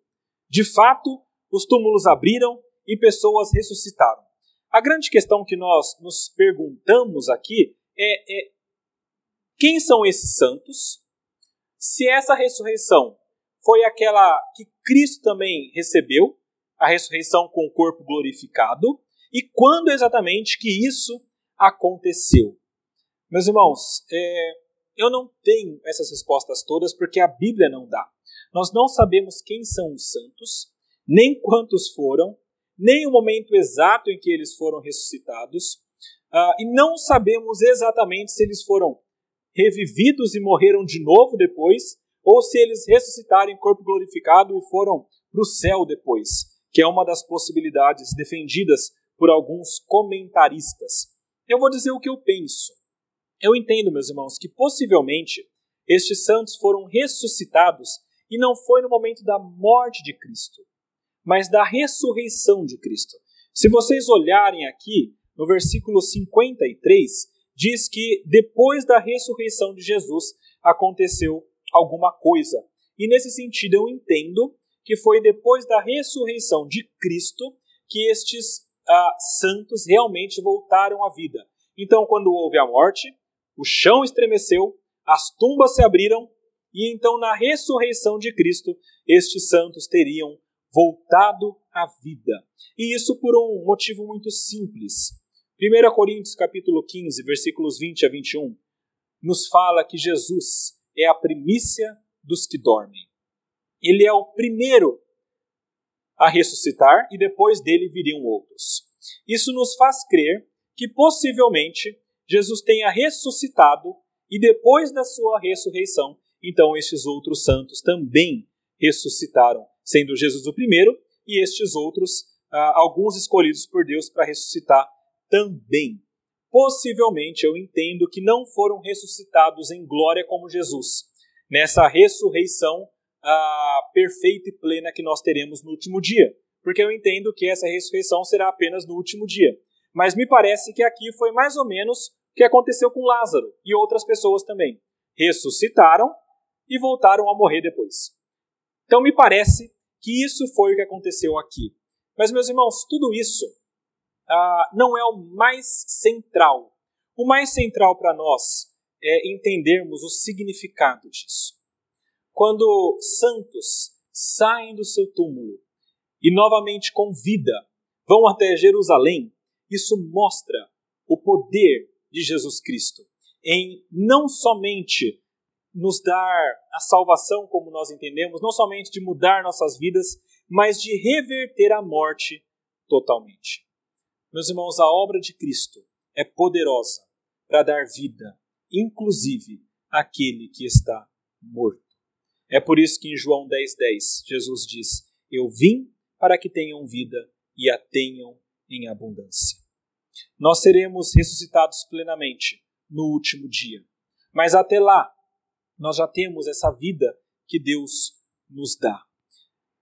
De fato, os túmulos abriram e pessoas ressuscitaram. A grande questão que nós nos perguntamos aqui é, é quem são esses santos? Se essa ressurreição foi aquela que Cristo também recebeu, a ressurreição com o corpo glorificado, e quando exatamente que isso aconteceu? Meus irmãos, é, eu não tenho essas respostas todas porque a Bíblia não dá. Nós não sabemos quem são os santos, nem quantos foram, nem o momento exato em que eles foram ressuscitados, uh, e não sabemos exatamente se eles foram revividos e morreram de novo depois, ou se eles ressuscitaram em corpo glorificado e foram para o céu depois, que é uma das possibilidades defendidas por alguns comentaristas. Eu vou dizer o que eu penso. Eu entendo, meus irmãos, que possivelmente estes santos foram ressuscitados e não foi no momento da morte de Cristo, mas da ressurreição de Cristo. Se vocês olharem aqui no versículo 53, diz que depois da ressurreição de Jesus aconteceu alguma coisa. E nesse sentido eu entendo que foi depois da ressurreição de Cristo que estes ah, santos realmente voltaram à vida. Então, quando houve a morte, o chão estremeceu, as tumbas se abriram, e então, na ressurreição de Cristo, estes santos teriam voltado à vida. E isso por um motivo muito simples. 1 Coríntios capítulo 15, versículos 20 a 21, nos fala que Jesus é a primícia dos que dormem. Ele é o primeiro a ressuscitar e depois dele viriam outros. Isso nos faz crer que possivelmente Jesus tenha ressuscitado e depois da sua ressurreição, então estes outros santos também ressuscitaram, sendo Jesus o primeiro e estes outros, ah, alguns escolhidos por Deus para ressuscitar também. Possivelmente eu entendo que não foram ressuscitados em glória como Jesus, nessa ressurreição ah, perfeita e plena que nós teremos no último dia, porque eu entendo que essa ressurreição será apenas no último dia. Mas me parece que aqui foi mais ou menos que aconteceu com Lázaro e outras pessoas também. Ressuscitaram e voltaram a morrer depois. Então me parece que isso foi o que aconteceu aqui. Mas, meus irmãos, tudo isso ah, não é o mais central. O mais central para nós é entendermos o significado disso. Quando santos saem do seu túmulo e novamente com vida vão até Jerusalém, isso mostra o poder de Jesus Cristo, em não somente nos dar a salvação como nós entendemos, não somente de mudar nossas vidas, mas de reverter a morte totalmente. Meus irmãos, a obra de Cristo é poderosa para dar vida, inclusive àquele que está morto. É por isso que em João 10,10 10, Jesus diz: Eu vim para que tenham vida e a tenham em abundância nós seremos ressuscitados plenamente no último dia. Mas até lá, nós já temos essa vida que Deus nos dá.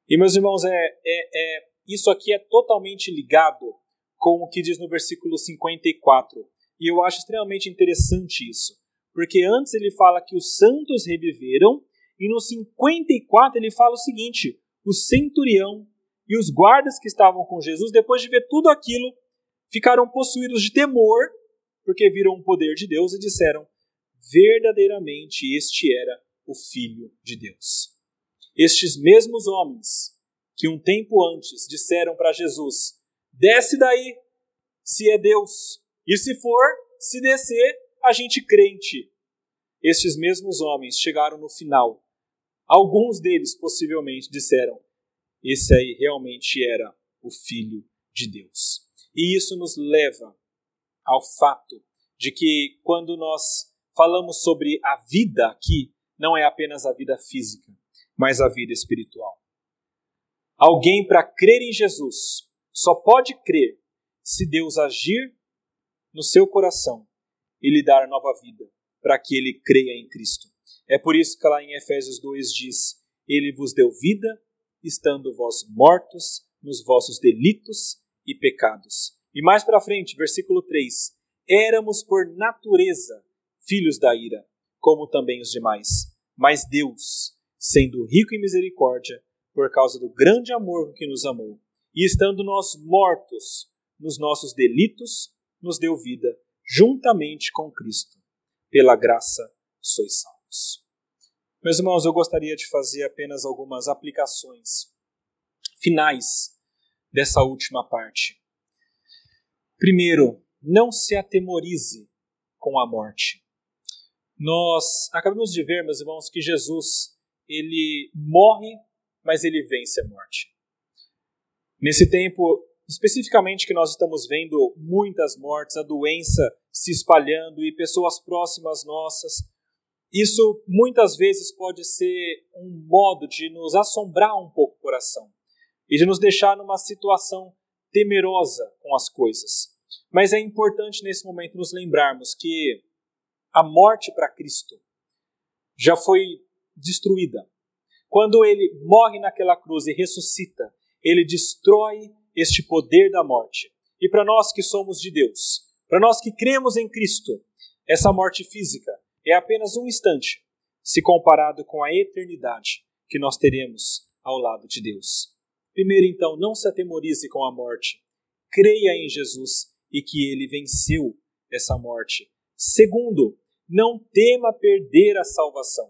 E, meus irmãos, é, é, é, isso aqui é totalmente ligado com o que diz no versículo 54. E eu acho extremamente interessante isso. Porque antes ele fala que os santos reviveram, e no 54 ele fala o seguinte: o centurião e os guardas que estavam com Jesus, depois de ver tudo aquilo, ficaram possuídos de temor, porque viram o poder de Deus e disseram: verdadeiramente este era o Filho de Deus. Estes mesmos homens que um tempo antes disseram para Jesus: desce daí, se é Deus, e se for, se descer, a gente crente. Estes mesmos homens chegaram no final. Alguns deles possivelmente disseram: esse aí realmente era o Filho de Deus. E isso nos leva ao fato de que quando nós falamos sobre a vida aqui, não é apenas a vida física, mas a vida espiritual. Alguém para crer em Jesus só pode crer se Deus agir no seu coração e lhe dar nova vida, para que ele creia em Cristo. É por isso que lá em Efésios 2 diz: Ele vos deu vida, estando vós mortos nos vossos delitos e pecados. E mais para frente, versículo 3: Éramos por natureza filhos da ira, como também os demais. Mas Deus, sendo rico em misericórdia, por causa do grande amor que nos amou, e estando nós mortos nos nossos delitos, nos deu vida juntamente com Cristo. Pela graça sois salvos. Meus irmãos, eu gostaria de fazer apenas algumas aplicações finais dessa última parte. Primeiro, não se atemorize com a morte. Nós acabamos de ver, meus irmãos, que Jesus ele morre, mas ele vence a morte. Nesse tempo, especificamente que nós estamos vendo muitas mortes, a doença se espalhando e pessoas próximas nossas, isso muitas vezes pode ser um modo de nos assombrar um pouco o coração e de nos deixar numa situação temerosa com as coisas. Mas é importante nesse momento nos lembrarmos que a morte para Cristo já foi destruída. Quando ele morre naquela cruz e ressuscita, ele destrói este poder da morte. E para nós que somos de Deus, para nós que cremos em Cristo, essa morte física é apenas um instante, se comparado com a eternidade que nós teremos ao lado de Deus. Primeiro, então, não se atemorize com a morte. Creia em Jesus e que ele venceu essa morte. Segundo, não tema perder a salvação.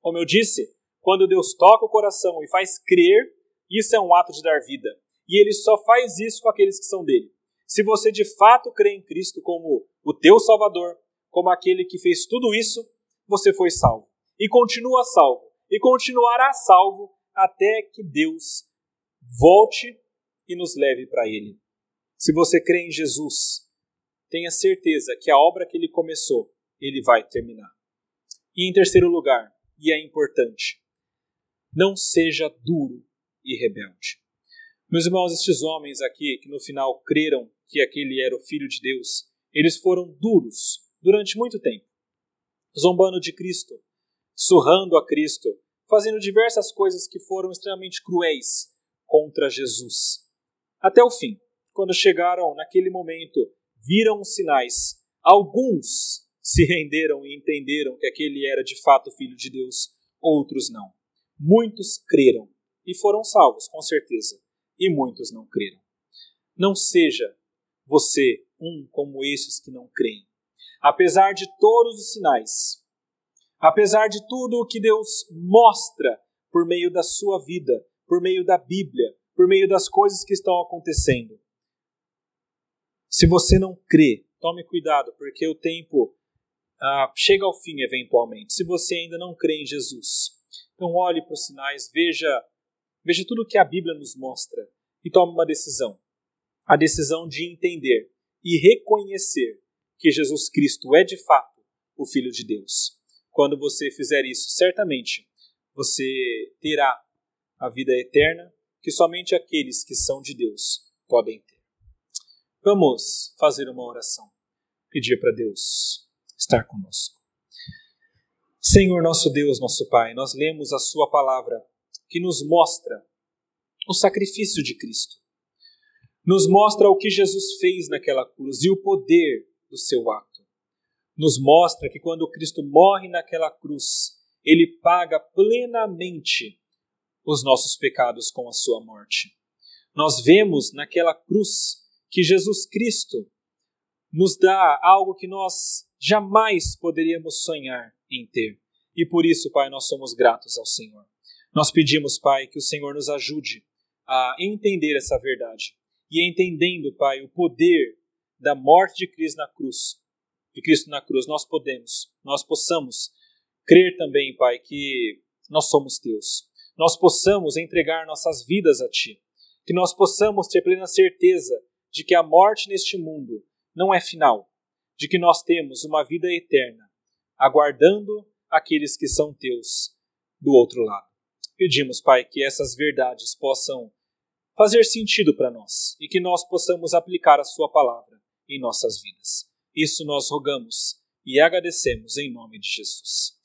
Como eu disse, quando Deus toca o coração e faz crer, isso é um ato de dar vida. E ele só faz isso com aqueles que são dele. Se você de fato crê em Cristo como o teu Salvador, como aquele que fez tudo isso, você foi salvo. E continua salvo. E continuará salvo até que Deus volte e nos leve para Ele. Se você crê em Jesus, tenha certeza que a obra que Ele começou, Ele vai terminar. E em terceiro lugar, e é importante, não seja duro e rebelde. Meus irmãos, estes homens aqui, que no final creram que aquele era o Filho de Deus, eles foram duros durante muito tempo, zombando de Cristo, surrando a Cristo, fazendo diversas coisas que foram extremamente cruéis contra Jesus. Até o fim, quando chegaram naquele momento, viram os sinais. Alguns se renderam e entenderam que aquele era de fato o Filho de Deus, outros não. Muitos creram e foram salvos, com certeza, e muitos não creram. Não seja você um como esses que não creem. Apesar de todos os sinais, apesar de tudo o que Deus mostra por meio da sua vida, por meio da Bíblia, por meio das coisas que estão acontecendo. Se você não crê, tome cuidado, porque o tempo ah, chega ao fim eventualmente. Se você ainda não crê em Jesus, então olhe para os sinais, veja, veja tudo o que a Bíblia nos mostra e tome uma decisão. A decisão de entender e reconhecer que Jesus Cristo é de fato o Filho de Deus. Quando você fizer isso, certamente você terá a vida eterna que somente aqueles que são de Deus podem ter. Vamos fazer uma oração, pedir para Deus estar conosco. Senhor nosso Deus, nosso Pai, nós lemos a Sua palavra que nos mostra o sacrifício de Cristo. Nos mostra o que Jesus fez naquela cruz e o poder do seu ato. Nos mostra que quando Cristo morre naquela cruz, ele paga plenamente os nossos pecados com a sua morte. Nós vemos naquela cruz que Jesus Cristo nos dá algo que nós jamais poderíamos sonhar em ter. E por isso, Pai, nós somos gratos ao Senhor. Nós pedimos, Pai, que o Senhor nos ajude a entender essa verdade. E entendendo, Pai, o poder da morte de Cristo na cruz, de Cristo na cruz, nós podemos, nós possamos crer também, Pai, que nós somos teus nós possamos entregar nossas vidas a Ti, que nós possamos ter plena certeza de que a morte neste mundo não é final, de que nós temos uma vida eterna, aguardando aqueles que são teus do outro lado. Pedimos, Pai, que essas verdades possam fazer sentido para nós e que nós possamos aplicar a Sua palavra em nossas vidas. Isso nós rogamos e agradecemos em nome de Jesus.